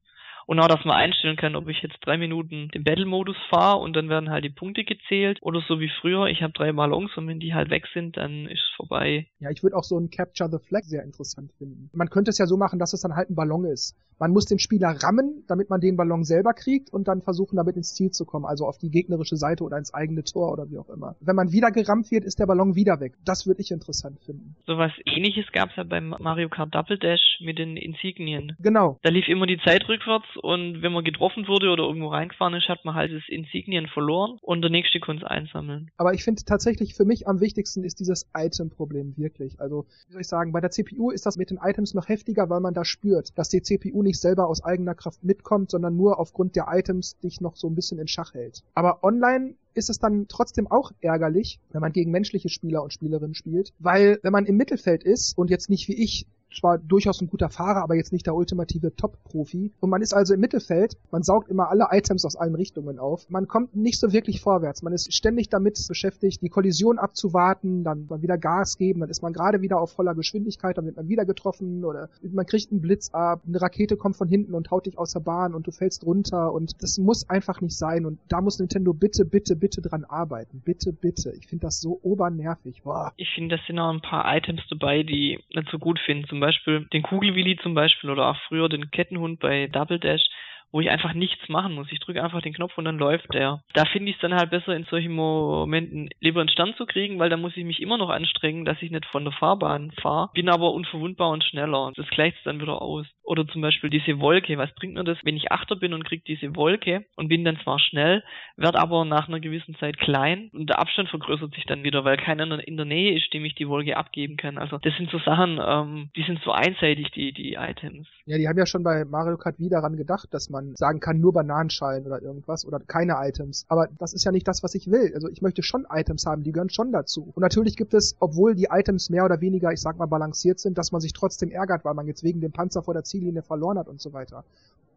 Und auch, dass man einstellen kann, ob ich jetzt drei Minuten den Battle-Modus fahre und dann werden halt die Punkte gezählt. Oder so wie früher, ich habe drei Ballons und wenn die halt weg sind, dann ist es vorbei. Ja, ich würde auch so ein Capture the Flag sehr interessant finden. Man könnte es ja so machen, dass es dann halt ein Ballon ist. Man muss den Spieler rammen, damit man den Ballon selber kriegt und dann versuchen, damit ins Ziel zu kommen, also auf die gegnerische Seite oder ins eigene Tor oder wie auch immer. Wenn man wieder gerammt wird, ist der Ballon wieder weg. Das würde ich interessant finden. Sowas ähnliches gab es ja beim Mario Kart Double Dash mit den Insignien. Genau. Da lief immer die Zeit rückwärts und wenn man getroffen wurde oder irgendwo reingefahren ist, hat man halt das Insignien verloren und der nächste konnte es einsammeln. Aber ich finde tatsächlich für mich am wichtigsten ist dieses Item-Problem wirklich. Also, wie soll ich sagen, bei der CPU ist das mit den Items noch heftiger, weil man da spürt, dass die CPU nicht selber aus eigener Kraft mitkommt, sondern nur aufgrund der Items dich noch so ein bisschen in Schach hält. Aber online ist es dann trotzdem auch ärgerlich, wenn man gegen menschliche Spieler und Spielerinnen spielt, weil wenn man im Mittelfeld ist und jetzt nicht wie ich zwar durchaus ein guter Fahrer, aber jetzt nicht der ultimative Top-Profi. Und man ist also im Mittelfeld, man saugt immer alle Items aus allen Richtungen auf. Man kommt nicht so wirklich vorwärts. Man ist ständig damit beschäftigt, die Kollision abzuwarten, dann mal wieder Gas geben, dann ist man gerade wieder auf voller Geschwindigkeit, dann wird man wieder getroffen oder man kriegt einen Blitz ab, eine Rakete kommt von hinten und haut dich aus der Bahn und du fällst runter und das muss einfach nicht sein und da muss Nintendo bitte, bitte, bitte dran arbeiten. Bitte, bitte. Ich finde das so obernervig. Boah. Ich finde, das sind auch ein paar Items dabei, die nicht so gut finden. Zum Beispiel den Kugelwilli zum Beispiel oder auch früher den Kettenhund bei Double Dash wo ich einfach nichts machen muss. Ich drücke einfach den Knopf und dann läuft der. Da finde ich es dann halt besser, in solchen Momenten lieber einen Stand zu kriegen, weil da muss ich mich immer noch anstrengen, dass ich nicht von der Fahrbahn fahre, bin aber unverwundbar und schneller. Das gleicht es dann wieder aus. Oder zum Beispiel diese Wolke. Was bringt mir das, wenn ich Achter bin und krieg diese Wolke und bin dann zwar schnell, werde aber nach einer gewissen Zeit klein und der Abstand vergrößert sich dann wieder, weil keiner in der Nähe ist, dem ich die Wolke abgeben kann. Also das sind so Sachen, ähm, die sind so einseitig, die, die Items. Ja, die haben ja schon bei Mario Kart wieder daran gedacht, dass man man sagen kann, nur Bananenschalen oder irgendwas oder keine Items. Aber das ist ja nicht das, was ich will. Also ich möchte schon Items haben, die gehören schon dazu. Und natürlich gibt es, obwohl die Items mehr oder weniger, ich sag mal, balanciert sind, dass man sich trotzdem ärgert, weil man jetzt wegen dem Panzer vor der Ziellinie verloren hat und so weiter.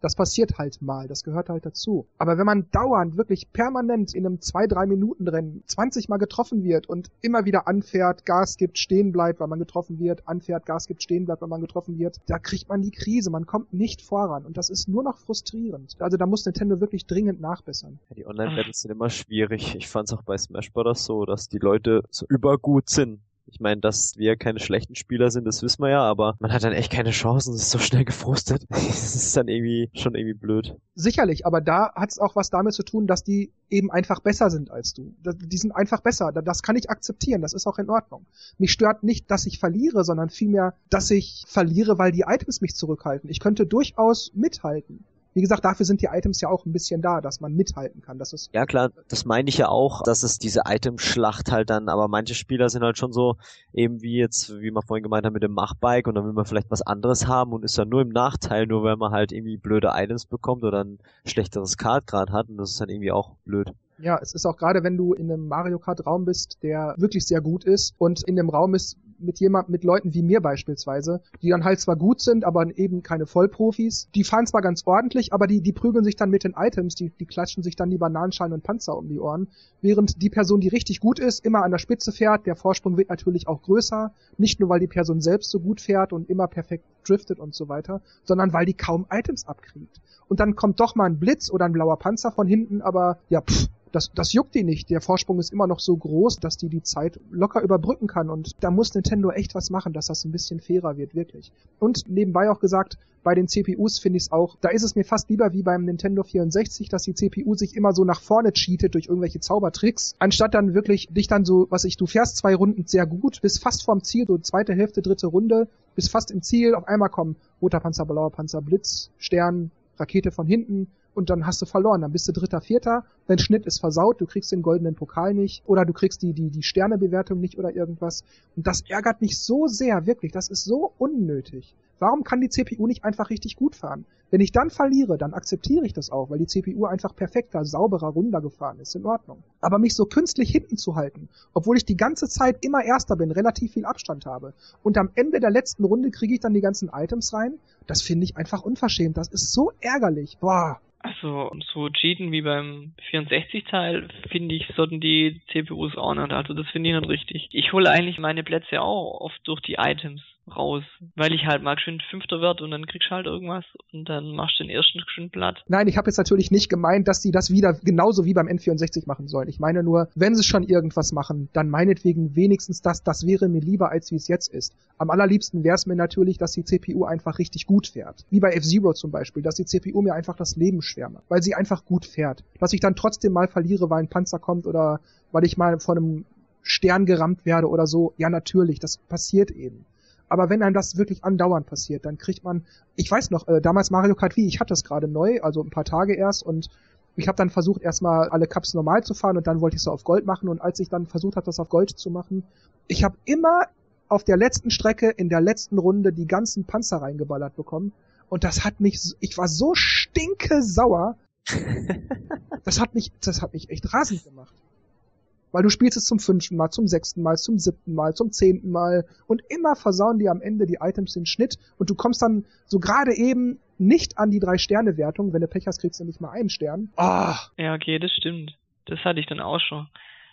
Das passiert halt mal, das gehört halt dazu. Aber wenn man dauernd, wirklich permanent in einem 2-3 Minuten Rennen 20 Mal getroffen wird und immer wieder anfährt, Gas gibt, stehen bleibt, weil man getroffen wird, anfährt, Gas gibt, stehen bleibt, weil man getroffen wird, da kriegt man die Krise, man kommt nicht voran und das ist nur noch frustrierend. Also da muss Nintendo wirklich dringend nachbessern. Ja, die Online-Battles sind immer schwierig. Ich fand es auch bei Smash Bros. so, dass die Leute so übergut sind. Ich meine, dass wir keine schlechten Spieler sind, das wissen wir ja, aber man hat dann echt keine Chancen, ist so schnell gefrustet. Das ist dann irgendwie schon irgendwie blöd. Sicherlich, aber da hat es auch was damit zu tun, dass die eben einfach besser sind als du. Die sind einfach besser. Das kann ich akzeptieren. Das ist auch in Ordnung. Mich stört nicht, dass ich verliere, sondern vielmehr, dass ich verliere, weil die Items mich zurückhalten. Ich könnte durchaus mithalten. Wie gesagt, dafür sind die Items ja auch ein bisschen da, dass man mithalten kann. Das ist ja klar, das meine ich ja auch, dass es diese Itemschlacht halt dann, aber manche Spieler sind halt schon so, eben wie jetzt, wie man vorhin gemeint hat, mit dem Machbike und dann will man vielleicht was anderes haben und ist dann nur im Nachteil, nur weil man halt irgendwie blöde Items bekommt oder ein schlechteres Card gerade hat und das ist dann irgendwie auch blöd. Ja, es ist auch gerade, wenn du in einem Mario Kart Raum bist, der wirklich sehr gut ist und in dem Raum ist mit jemand, mit Leuten wie mir beispielsweise, die dann halt zwar gut sind, aber eben keine Vollprofis. Die fahren zwar ganz ordentlich, aber die, die prügeln sich dann mit den Items, die, die klatschen sich dann die Bananenschalen und Panzer um die Ohren. Während die Person, die richtig gut ist, immer an der Spitze fährt, der Vorsprung wird natürlich auch größer. Nicht nur, weil die Person selbst so gut fährt und immer perfekt driftet und so weiter, sondern weil die kaum Items abkriegt. Und dann kommt doch mal ein Blitz oder ein blauer Panzer von hinten, aber ja, pff, das, das juckt die nicht. Der Vorsprung ist immer noch so groß, dass die die Zeit locker überbrücken kann. Und da muss Nintendo echt was machen, dass das ein bisschen fairer wird, wirklich. Und nebenbei auch gesagt, bei den CPUs finde ich es auch, da ist es mir fast lieber wie beim Nintendo 64, dass die CPU sich immer so nach vorne cheatet durch irgendwelche Zaubertricks, anstatt dann wirklich dich dann so, was ich, du fährst zwei Runden sehr gut, bist fast vorm Ziel, so zweite Hälfte, dritte Runde, bist fast im Ziel, auf einmal kommen roter Panzer, blauer Panzer, Blitz, Stern, Rakete von hinten, und dann hast du verloren. Dann bist du Dritter, Vierter, dein Schnitt ist versaut, du kriegst den goldenen Pokal nicht oder du kriegst die, die, die Sternebewertung nicht oder irgendwas. Und das ärgert mich so sehr, wirklich. Das ist so unnötig. Warum kann die CPU nicht einfach richtig gut fahren? Wenn ich dann verliere, dann akzeptiere ich das auch, weil die CPU einfach perfekter, sauberer, runder gefahren ist. In Ordnung. Aber mich so künstlich hinten zu halten, obwohl ich die ganze Zeit immer Erster bin, relativ viel Abstand habe, und am Ende der letzten Runde kriege ich dann die ganzen Items rein, das finde ich einfach unverschämt. Das ist so ärgerlich. Boah. Also so cheaten wie beim 64-Teil, finde ich, sollten die CPUs auch nicht. Also das finde ich nicht richtig. Ich hole eigentlich meine Plätze auch oft durch die Items raus, weil ich halt mal schön Fünfter werde und dann kriegst du halt irgendwas und dann machst du den ersten schön platt. Nein, ich habe jetzt natürlich nicht gemeint, dass die das wieder genauso wie beim N64 machen sollen. Ich meine nur, wenn sie schon irgendwas machen, dann meinetwegen wenigstens das, das wäre mir lieber, als wie es jetzt ist. Am allerliebsten wäre es mir natürlich, dass die CPU einfach richtig gut fährt. Wie bei F-Zero zum Beispiel, dass die CPU mir einfach das Leben schwer macht, weil sie einfach gut fährt. Dass ich dann trotzdem mal verliere, weil ein Panzer kommt oder weil ich mal von einem Stern gerammt werde oder so. Ja, natürlich, das passiert eben. Aber wenn einem das wirklich andauernd passiert, dann kriegt man, ich weiß noch, äh, damals Mario Kart Wii, ich hatte das gerade neu, also ein paar Tage erst und ich habe dann versucht, erstmal alle Cups normal zu fahren und dann wollte ich so auf Gold machen und als ich dann versucht habe, das auf Gold zu machen, ich habe immer auf der letzten Strecke in der letzten Runde die ganzen Panzer reingeballert bekommen und das hat mich, ich war so stinke sauer. das hat mich, das hat mich echt rasend gemacht. Weil du spielst es zum fünften Mal, zum sechsten Mal, zum siebten Mal, zum zehnten Mal und immer versauen die am Ende die Items den Schnitt und du kommst dann so gerade eben nicht an die Drei-Sterne-Wertung. Wenn du Pech hast, kriegst du nicht mal einen Stern. Ah. Ja, okay, das stimmt. Das hatte ich dann auch schon.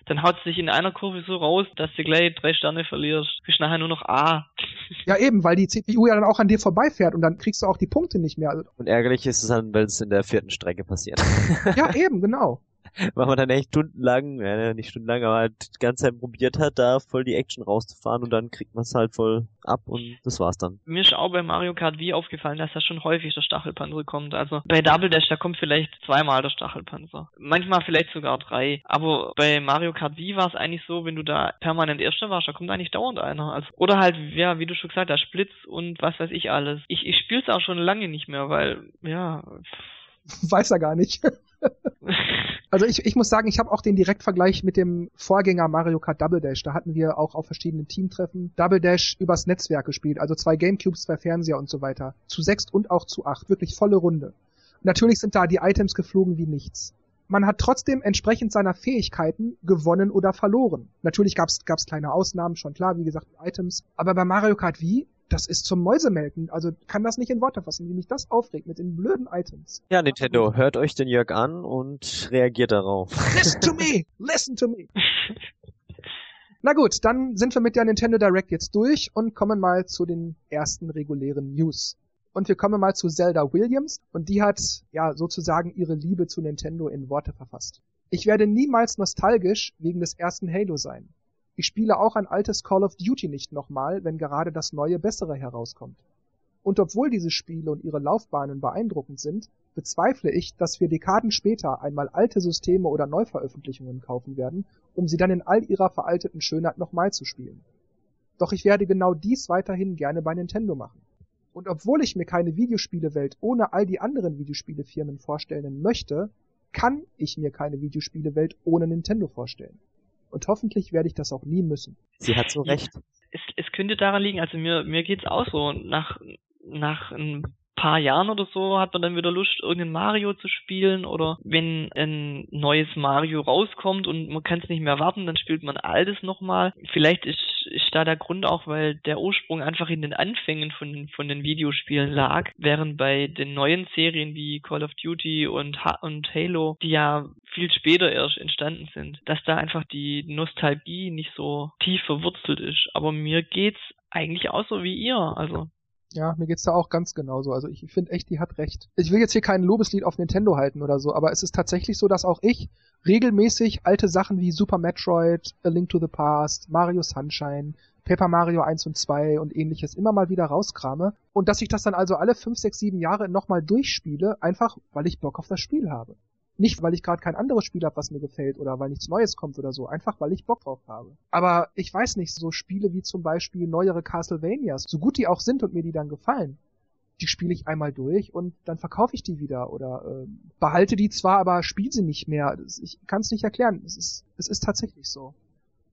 Dann haut es sich in einer Kurve so raus, dass du gleich drei Sterne verlierst. Du bist nachher nur noch A. Ja, eben, weil die CPU ja dann auch an dir vorbeifährt und dann kriegst du auch die Punkte nicht mehr. Und ärgerlich ist es dann, wenn es in der vierten Strecke passiert. Ja, eben, genau. weil man dann echt stundenlang, ja, nicht stundenlang, aber halt die ganze Zeit probiert hat, da voll die Action rauszufahren und dann kriegt man es halt voll ab und das war's dann. Mir ist auch bei Mario Kart Wii aufgefallen, dass da schon häufig der Stachelpanzer kommt. Also bei Double Dash, da kommt vielleicht zweimal der Stachelpanzer. Manchmal vielleicht sogar drei. Aber bei Mario Kart Wii war es eigentlich so, wenn du da permanent Erster warst, da kommt eigentlich dauernd einer. Also, oder halt, ja, wie du schon gesagt hast, Splitz und was weiß ich alles. Ich, ich spiele es auch schon lange nicht mehr, weil, ja. Weiß er gar nicht. Also ich, ich muss sagen, ich habe auch den Direktvergleich mit dem Vorgänger Mario Kart Double Dash. Da hatten wir auch auf verschiedenen Teamtreffen Double Dash übers Netzwerk gespielt. Also zwei Gamecubes, zwei Fernseher und so weiter. Zu sechst und auch zu acht. Wirklich volle Runde. Natürlich sind da die Items geflogen wie nichts. Man hat trotzdem entsprechend seiner Fähigkeiten gewonnen oder verloren. Natürlich gab's gab's kleine Ausnahmen, schon klar, wie gesagt, Items. Aber bei Mario Kart Wii, das ist zum Mäusemelken. Also kann das nicht in Worte fassen, wie mich das aufregt mit den blöden Items. Ja, Nintendo, hört euch den Jörg an und reagiert darauf. Listen to me! Listen to me! Na gut, dann sind wir mit der Nintendo Direct jetzt durch und kommen mal zu den ersten regulären News. Und wir kommen mal zu Zelda Williams und die hat ja sozusagen ihre Liebe zu Nintendo in Worte verfasst. Ich werde niemals nostalgisch wegen des ersten Halo sein. Ich spiele auch ein altes Call of Duty nicht nochmal, wenn gerade das neue bessere herauskommt. Und obwohl diese Spiele und ihre Laufbahnen beeindruckend sind, bezweifle ich, dass wir Dekaden später einmal alte Systeme oder Neuveröffentlichungen kaufen werden, um sie dann in all ihrer veralteten Schönheit nochmal zu spielen. Doch ich werde genau dies weiterhin gerne bei Nintendo machen. Und obwohl ich mir keine Videospielewelt ohne all die anderen Videospielefirmen vorstellen möchte, kann ich mir keine Videospielewelt ohne Nintendo vorstellen. Und hoffentlich werde ich das auch nie müssen. Sie hat so recht. Es, es könnte daran liegen, also mir, mir geht's auch so. Nach, nach ein paar Jahren oder so hat man dann wieder Lust, irgendein Mario zu spielen oder wenn ein neues Mario rauskommt und man kann es nicht mehr warten, dann spielt man altes nochmal. Vielleicht ist, ist da der Grund auch, weil der Ursprung einfach in den Anfängen von, von den Videospielen lag, während bei den neuen Serien wie Call of Duty und, ha und Halo, die ja viel später erst entstanden sind, dass da einfach die Nostalgie nicht so tief verwurzelt ist. Aber mir geht's eigentlich auch so wie ihr. Also ja, mir geht's da auch ganz genauso. Also ich finde echt, die hat recht. Ich will jetzt hier kein Lobeslied auf Nintendo halten oder so, aber es ist tatsächlich so, dass auch ich regelmäßig alte Sachen wie Super Metroid, A Link to the Past, Mario Sunshine, Paper Mario 1 und 2 und ähnliches immer mal wieder rauskrame und dass ich das dann also alle 5, 6, 7 Jahre nochmal durchspiele, einfach weil ich Bock auf das Spiel habe. Nicht, weil ich gerade kein anderes Spiel habe, was mir gefällt oder weil nichts Neues kommt oder so. Einfach, weil ich Bock drauf habe. Aber ich weiß nicht, so Spiele wie zum Beispiel neuere Castlevanias, so gut die auch sind und mir die dann gefallen, die spiele ich einmal durch und dann verkaufe ich die wieder oder äh, behalte die zwar, aber spiele sie nicht mehr. Ich kann es nicht erklären. Es ist, es ist tatsächlich so.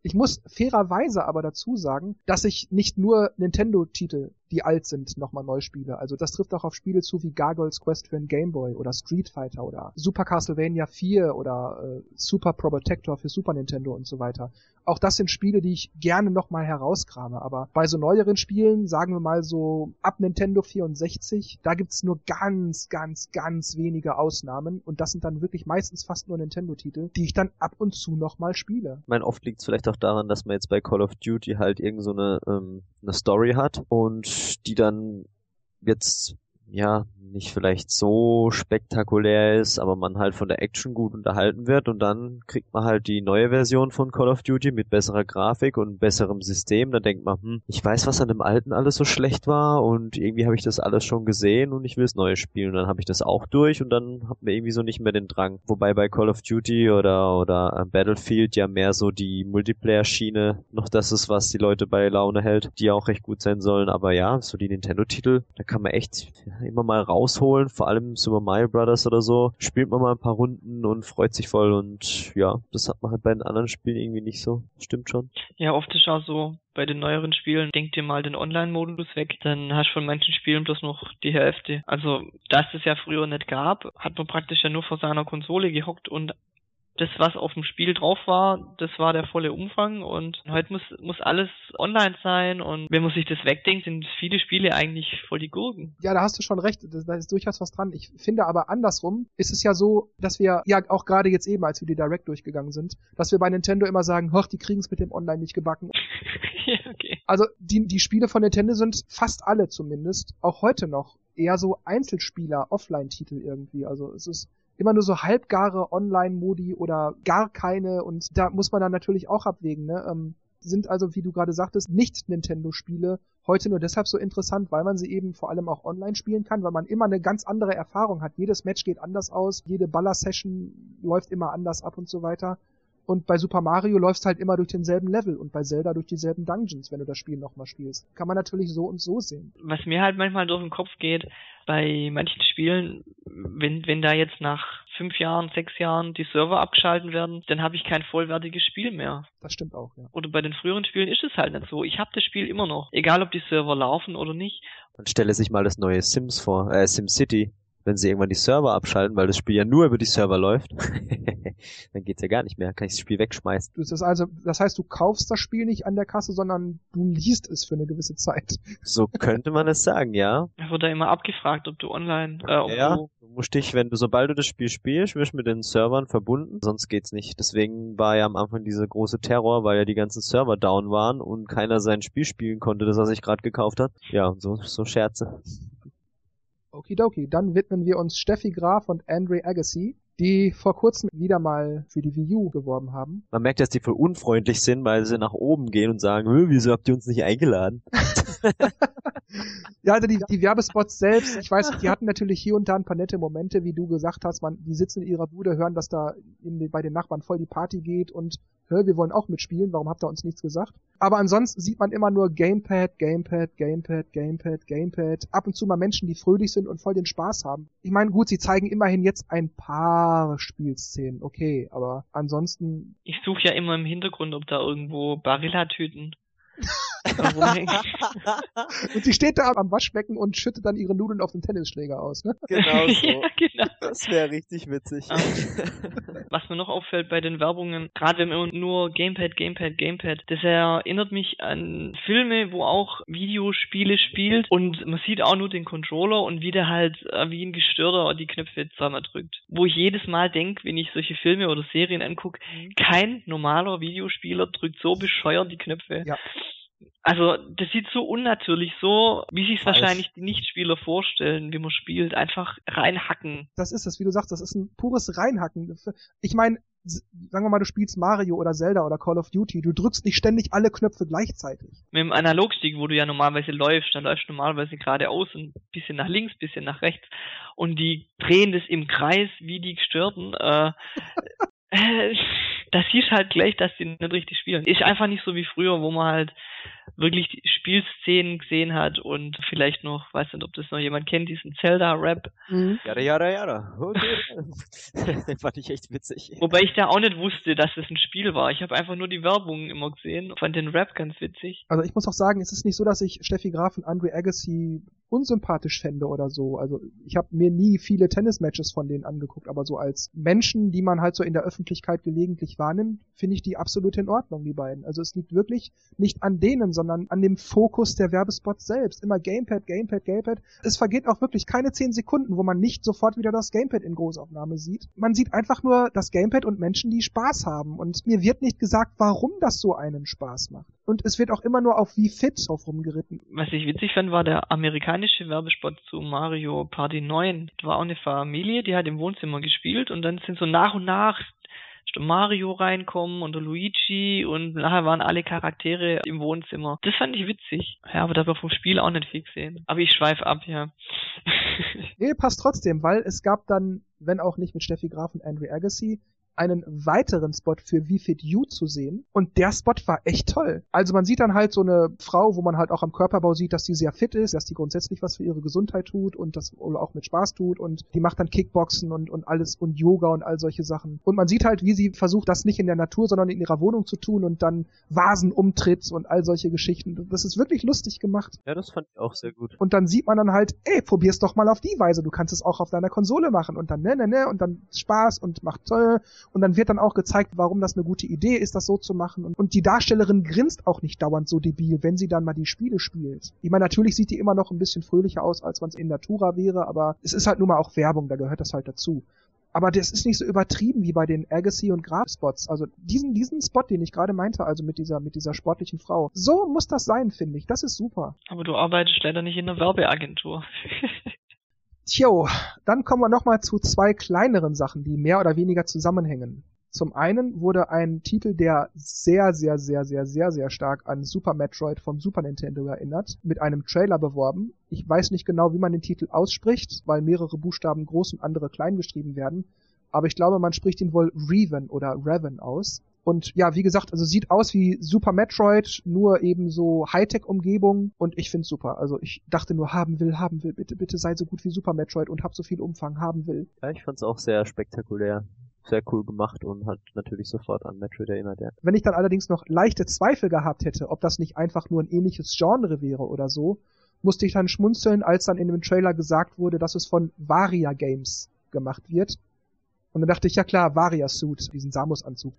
Ich muss fairerweise aber dazu sagen, dass ich nicht nur Nintendo-Titel die alt sind, nochmal neu spiele. Also das trifft auch auf Spiele zu wie Gargoyles Quest für den Game Boy oder Street Fighter oder Super Castlevania 4 oder äh, Super Probotector für Super Nintendo und so weiter. Auch das sind Spiele, die ich gerne nochmal herauskrame. Aber bei so neueren Spielen, sagen wir mal so ab Nintendo 64, da gibt's nur ganz, ganz, ganz wenige Ausnahmen und das sind dann wirklich meistens fast nur Nintendo-Titel, die ich dann ab und zu nochmal spiele. Ich meine, oft liegt es vielleicht auch daran, dass man jetzt bei Call of Duty halt irgend so eine, ähm, eine Story hat und die dann jetzt ja nicht vielleicht so spektakulär ist, aber man halt von der Action gut unterhalten wird und dann kriegt man halt die neue Version von Call of Duty mit besserer Grafik und besserem System. Da denkt man, hm, ich weiß, was an dem alten alles so schlecht war und irgendwie habe ich das alles schon gesehen und ich will es neu spielen. Und dann habe ich das auch durch und dann hat man irgendwie so nicht mehr den Drang. Wobei bei Call of Duty oder oder äh, Battlefield ja mehr so die Multiplayer-Schiene noch das ist, was die Leute bei Laune hält, die auch recht gut sein sollen. Aber ja, so die Nintendo-Titel, da kann man echt immer mal rausholen, vor allem Super Mario Brothers oder so, spielt man mal ein paar Runden und freut sich voll und ja, das hat man halt bei den anderen Spielen irgendwie nicht so. Stimmt schon. Ja, oft ist auch so, bei den neueren Spielen, denk dir mal den Online-Modus weg, dann hast du von manchen Spielen bloß noch die Hälfte. Also, da es ja früher nicht gab, hat man praktisch ja nur vor seiner Konsole gehockt und das, was auf dem Spiel drauf war, das war der volle Umfang und heute muss, muss alles online sein und wenn man sich das wegdenkt, sind viele Spiele eigentlich voll die Gurken. Ja, da hast du schon recht, da ist durchaus was dran. Ich finde aber andersrum ist es ja so, dass wir ja auch gerade jetzt eben, als wir die Direct durchgegangen sind, dass wir bei Nintendo immer sagen, hoch, die kriegen es mit dem Online nicht gebacken. ja, okay. Also die, die Spiele von Nintendo sind fast alle zumindest, auch heute noch, eher so Einzelspieler, Offline-Titel irgendwie. Also es ist immer nur so halbgare Online-Modi oder gar keine und da muss man dann natürlich auch abwägen, ne? Ähm, sind also, wie du gerade sagtest, nicht Nintendo-Spiele heute nur deshalb so interessant, weil man sie eben vor allem auch online spielen kann, weil man immer eine ganz andere Erfahrung hat. Jedes Match geht anders aus, jede Baller-Session läuft immer anders ab und so weiter. Und bei Super Mario läufst halt immer durch denselben Level und bei Zelda durch dieselben Dungeons, wenn du das Spiel nochmal spielst. Kann man natürlich so und so sehen. Was mir halt manchmal durch den Kopf geht, bei manchen Spielen, wenn, wenn da jetzt nach fünf Jahren, sechs Jahren die Server abgeschalten werden, dann habe ich kein vollwertiges Spiel mehr. Das stimmt auch, ja. Oder bei den früheren Spielen ist es halt nicht so. Ich habe das Spiel immer noch, egal ob die Server laufen oder nicht. Man stelle sich mal das neue Sims vor, äh, SimCity wenn sie irgendwann die Server abschalten, weil das Spiel ja nur über die Server läuft, dann geht's ja gar nicht mehr. Kann ich das Spiel wegschmeißen. Das ist also, das heißt, du kaufst das Spiel nicht an der Kasse, sondern du liest es für eine gewisse Zeit. So könnte man es sagen, ja. Da wird da immer abgefragt, ob du online, äh, ob Ja, du du musst dich, wenn du, sobald du das Spiel spielst, wirst du mit den Servern verbunden, sonst geht's nicht. Deswegen war ja am Anfang dieser große Terror, weil ja die ganzen Server down waren und keiner sein Spiel spielen konnte, das er sich gerade gekauft hat. Ja, und so, so Scherze. Okidoki, dann widmen wir uns Steffi Graf und Andre Agassi, die vor kurzem wieder mal für die Wii U geworben haben. Man merkt, dass die voll unfreundlich sind, weil sie nach oben gehen und sagen, "Hö, wieso habt ihr uns nicht eingeladen? Ja, also die, die Werbespots selbst, ich weiß, die hatten natürlich hier und da ein paar nette Momente, wie du gesagt hast, man, die sitzen in ihrer Bude, hören, dass da den- bei den Nachbarn voll die Party geht und hör, wir wollen auch mitspielen, warum habt ihr uns nichts gesagt? Aber ansonsten sieht man immer nur Gamepad, Gamepad, Gamepad, Gamepad, Gamepad, ab und zu mal Menschen, die fröhlich sind und voll den Spaß haben. Ich meine, gut, sie zeigen immerhin jetzt ein paar Spielszenen, okay, aber ansonsten Ich suche ja immer im Hintergrund, ob da irgendwo Barilla-Tüten. und sie steht da am Waschbecken und schüttet dann ihre Nudeln auf den Tennisschläger aus, ne? Genau ja, genau. Das wäre richtig witzig. Ah. Was mir noch auffällt bei den Werbungen, gerade wenn man nur Gamepad, Gamepad, Gamepad, das erinnert mich an Filme, wo auch Videospiele spielt und man sieht auch nur den Controller und wie der halt äh, wie ein Gestörter die Knöpfe zusammendrückt. Wo ich jedes Mal denke, wenn ich solche Filme oder Serien angucke, kein normaler Videospieler drückt so bescheuert die Knöpfe. Ja. Also, das sieht so unnatürlich, so, wie sich Falsch. wahrscheinlich die Nichtspieler vorstellen, wie man spielt. Einfach reinhacken. das ist es, wie du sagst, das ist ein pures Reinhacken. Ich meine, sagen wir mal, du spielst Mario oder Zelda oder Call of Duty, du drückst nicht ständig alle Knöpfe gleichzeitig. Mit dem Analogstick, wo du ja normalerweise läufst, da läufst du normalerweise geradeaus und ein bisschen nach links, bisschen nach rechts. Und die drehen das im Kreis wie die Gestörten. Äh, äh, da siehst halt gleich, dass die nicht richtig spielen. Ist einfach nicht so wie früher, wo man halt wirklich die Spielszenen gesehen hat und vielleicht noch, weiß nicht, ob das noch jemand kennt, diesen Zelda-Rap. Jada, jada, jada. Okay. Den fand ich echt witzig. Wobei ich da auch nicht wusste, dass es ein Spiel war. Ich habe einfach nur die Werbung immer gesehen, fand den Rap ganz witzig. Also ich muss auch sagen, es ist nicht so, dass ich Steffi Graf und Andre Agassi unsympathisch fände oder so. Also ich habe mir nie viele Tennismatches von denen angeguckt, aber so als Menschen, die man halt so in der Öffentlichkeit gelegentlich wahrnimmt, finde ich die absolut in Ordnung, die beiden. Also es liegt wirklich nicht an denen, sondern an dem Fokus der Werbespots selbst. Immer Gamepad, Gamepad, Gamepad. Es vergeht auch wirklich keine zehn Sekunden, wo man nicht sofort wieder das Gamepad in Großaufnahme sieht. Man sieht einfach nur das Gamepad und Menschen, die Spaß haben. Und mir wird nicht gesagt, warum das so einen Spaß macht. Und es wird auch immer nur auf wie fit drauf rumgeritten. Was ich witzig fand, war der amerikanische Werbespot zu Mario Party 9. Da war auch eine Familie, die hat im Wohnzimmer gespielt und dann sind so nach und nach Mario reinkommen und Luigi und nachher waren alle Charaktere im Wohnzimmer. Das fand ich witzig. Ja, aber da wir vom Spiel auch nicht viel gesehen. Aber ich schweife ab, ja. Nee, passt trotzdem, weil es gab dann, wenn auch nicht mit Steffi Graf und Andre Agassi, einen weiteren Spot für Wie Fit You zu sehen. Und der Spot war echt toll. Also man sieht dann halt so eine Frau, wo man halt auch am Körperbau sieht, dass die sehr fit ist, dass die grundsätzlich was für ihre Gesundheit tut und das wohl auch mit Spaß tut und die macht dann Kickboxen und, und alles und Yoga und all solche Sachen. Und man sieht halt, wie sie versucht, das nicht in der Natur, sondern in ihrer Wohnung zu tun und dann Vasen umtritt und all solche Geschichten. Das ist wirklich lustig gemacht. Ja, das fand ich auch sehr gut. Und dann sieht man dann halt, ey, probier's doch mal auf die Weise. Du kannst es auch auf deiner Konsole machen und dann ne, ne, ne, und dann Spaß und macht toll. Und dann wird dann auch gezeigt, warum das eine gute Idee ist, das so zu machen. Und, die Darstellerin grinst auch nicht dauernd so debil, wenn sie dann mal die Spiele spielt. Ich meine, natürlich sieht die immer noch ein bisschen fröhlicher aus, als man es in Natura wäre, aber es ist halt nun mal auch Werbung, da gehört das halt dazu. Aber das ist nicht so übertrieben wie bei den Agassi und Graf Spots. Also diesen, diesen Spot, den ich gerade meinte, also mit dieser, mit dieser sportlichen Frau. So muss das sein, finde ich. Das ist super. aber du arbeitest leider nicht in einer Werbeagentur. Tjo, dann kommen wir nochmal zu zwei kleineren Sachen, die mehr oder weniger zusammenhängen. Zum einen wurde ein Titel, der sehr, sehr, sehr, sehr, sehr, sehr stark an Super Metroid vom Super Nintendo erinnert, mit einem Trailer beworben. Ich weiß nicht genau, wie man den Titel ausspricht, weil mehrere Buchstaben groß und andere klein geschrieben werden. Aber ich glaube, man spricht ihn wohl Reven oder Reven aus. Und ja, wie gesagt, also sieht aus wie Super Metroid, nur eben so Hightech-Umgebung und ich find's super. Also ich dachte nur, haben will, haben will, bitte, bitte sei so gut wie Super Metroid und hab so viel Umfang, haben will. Ja, ich fand's auch sehr spektakulär. Sehr cool gemacht und hat natürlich sofort an Metroid erinnert, ja. Wenn ich dann allerdings noch leichte Zweifel gehabt hätte, ob das nicht einfach nur ein ähnliches Genre wäre oder so, musste ich dann schmunzeln, als dann in dem Trailer gesagt wurde, dass es von Varia Games gemacht wird. Und dann dachte ich, ja klar, Varia Suit, diesen Samus-Anzug.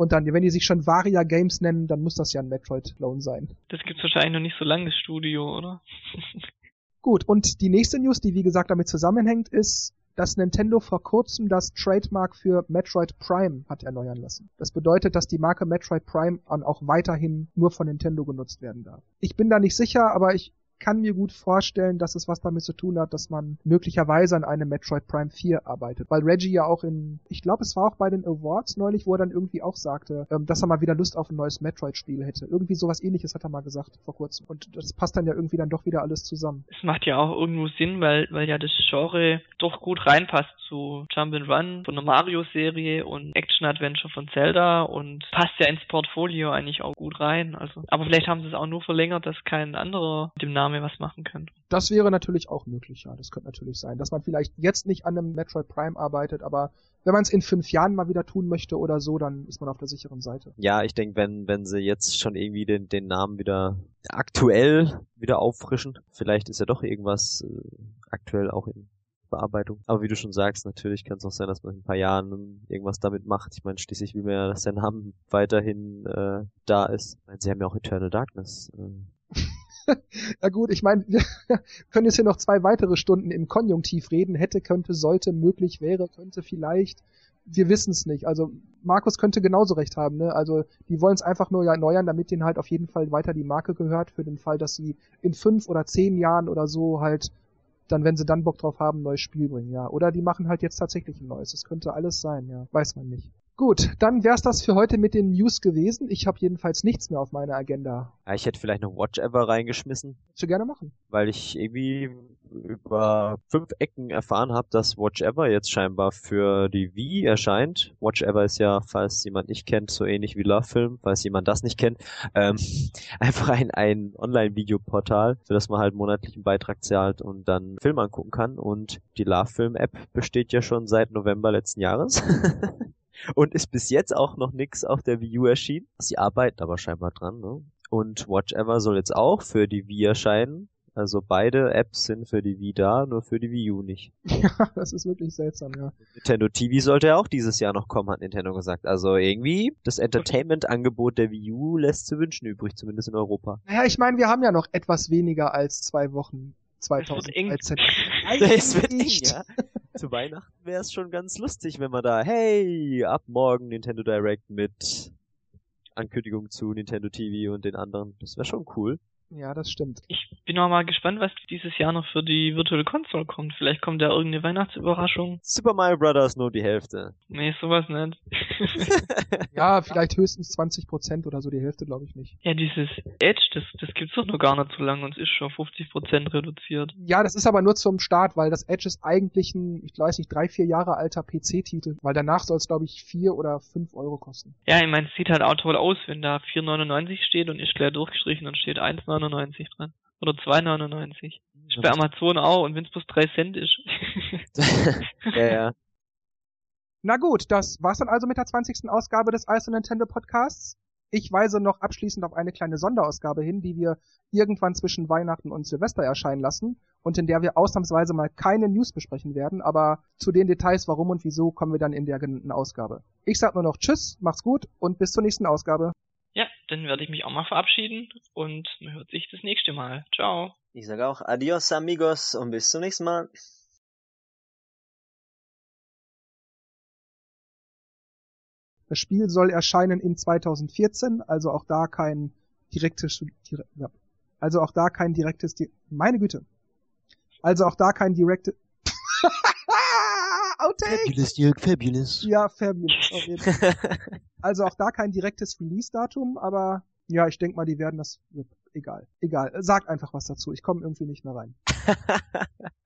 Und dann, wenn die sich schon Varia Games nennen, dann muss das ja ein Metroid-Clone sein. Das gibt's wahrscheinlich noch nicht so lange, das Studio, oder? Gut, und die nächste News, die wie gesagt damit zusammenhängt, ist, dass Nintendo vor kurzem das Trademark für Metroid Prime hat erneuern lassen. Das bedeutet, dass die Marke Metroid Prime auch weiterhin nur von Nintendo genutzt werden darf. Ich bin da nicht sicher, aber ich kann mir gut vorstellen, dass es was damit zu tun hat, dass man möglicherweise an einem Metroid Prime 4 arbeitet. Weil Reggie ja auch in, ich glaube, es war auch bei den Awards neulich, wo er dann irgendwie auch sagte, ähm, dass er mal wieder Lust auf ein neues Metroid-Spiel hätte. Irgendwie sowas ähnliches hat er mal gesagt vor kurzem. Und das passt dann ja irgendwie dann doch wieder alles zusammen. Es macht ja auch irgendwo Sinn, weil, weil ja das Genre doch gut reinpasst zu Jump'n'Run von der Mario-Serie und Action-Adventure von Zelda und passt ja ins Portfolio eigentlich auch gut rein. Also, aber vielleicht haben sie es auch nur verlängert, dass kein anderer mit dem Namen Name was machen könnte. Das wäre natürlich auch möglich, ja. Das könnte natürlich sein, dass man vielleicht jetzt nicht an einem Metroid Prime arbeitet, aber wenn man es in fünf Jahren mal wieder tun möchte oder so, dann ist man auf der sicheren Seite. Ja, ich denke, wenn, wenn sie jetzt schon irgendwie den, den Namen wieder aktuell wieder auffrischen, vielleicht ist ja doch irgendwas äh, aktuell auch in Bearbeitung. Aber wie du schon sagst, natürlich kann es auch sein, dass man in ein paar Jahren irgendwas damit macht. Ich meine, schließlich will man ja, dass der Name weiterhin äh, da ist. Ich meine, sie haben ja auch Eternal Darkness. Äh, ja gut, ich meine, wir können jetzt hier noch zwei weitere Stunden im Konjunktiv reden. Hätte, könnte, sollte, möglich, wäre, könnte, vielleicht. Wir wissen es nicht. Also Markus könnte genauso recht haben. Ne? Also die wollen es einfach nur erneuern, damit denen halt auf jeden Fall weiter die Marke gehört, für den Fall, dass sie in fünf oder zehn Jahren oder so halt dann, wenn sie dann Bock drauf haben, ein neues Spiel bringen, ja. Oder die machen halt jetzt tatsächlich ein neues. Das könnte alles sein, ja. Weiß man nicht. Gut, dann wär's das für heute mit den News gewesen. Ich habe jedenfalls nichts mehr auf meiner Agenda. Ja, ich hätte vielleicht noch Watch Ever reingeschmissen. Du gerne machen. Weil ich irgendwie über fünf Ecken erfahren habe, dass Watch Ever jetzt scheinbar für die Wii erscheint. Watch Ever ist ja, falls jemand nicht kennt, so ähnlich wie Love Film, falls jemand das nicht kennt, ähm, einfach ein, ein Online-Videoportal, das man halt monatlichen Beitrag zahlt und dann Film angucken kann. Und die Love Film App besteht ja schon seit November letzten Jahres. und ist bis jetzt auch noch nix auf der Wii U erschienen. Sie arbeiten aber scheinbar dran, ne? Und Watch Ever soll jetzt auch für die Wii erscheinen. Also beide Apps sind für die Wii da, nur für die Wii U nicht. Ja, das ist wirklich seltsam, ja. Nintendo TV sollte ja auch dieses Jahr noch kommen, hat Nintendo gesagt. Also irgendwie, das Entertainment-Angebot der Wii U lässt zu wünschen übrig, zumindest in Europa. Naja, ich meine, wir haben ja noch etwas weniger als zwei Wochen 2013. Eng, ja. Zu Weihnachten wäre es schon ganz lustig, wenn man da, hey, ab morgen Nintendo Direct mit Ankündigung zu Nintendo TV und den anderen. Das wäre schon cool. Ja, das stimmt. Ich bin noch mal gespannt, was dieses Jahr noch für die Virtual Console kommt. Vielleicht kommt da irgendeine Weihnachtsüberraschung. Super Mario Bros. nur die Hälfte. Nee, sowas nicht. ja, vielleicht höchstens 20% oder so, die Hälfte glaube ich nicht. Ja, dieses Edge, das, das gibt's doch noch gar nicht so lange und es ist schon 50% reduziert. Ja, das ist aber nur zum Start, weil das Edge ist eigentlich ein, ich weiß nicht, drei, vier Jahre alter PC-Titel, weil danach soll es glaube ich vier oder fünf Euro kosten. Ja, ich meine, es sieht halt auch toll aus, wenn da 4,99 steht und ist leer durchgestrichen und steht 1,99 2,99 dran. Oder 2,99. Ist bei Amazon auch und wenn es bloß 3 Cent ist. ja, ja. Na gut, das war's dann also mit der 20. Ausgabe des Ice Nintendo Podcasts. Ich weise noch abschließend auf eine kleine Sonderausgabe hin, die wir irgendwann zwischen Weihnachten und Silvester erscheinen lassen und in der wir ausnahmsweise mal keine News besprechen werden, aber zu den Details, warum und wieso, kommen wir dann in der genannten Ausgabe. Ich sag nur noch Tschüss, macht's gut und bis zur nächsten Ausgabe. Dann werde ich mich auch mal verabschieden und man hört sich das nächste Mal. Ciao. Ich sage auch Adios amigos und bis zum nächsten Mal. Das Spiel soll erscheinen in 2014, also auch da kein direktes, ja, also auch da kein direktes, meine Güte. Also auch da kein direktes, Outtake. Fabulous, Dirk, fabulous. Ja, fabulous, also auch da kein direktes Release-Datum, aber ja, ich denke mal, die werden das, egal, egal. Sag einfach was dazu, ich komme irgendwie nicht mehr rein.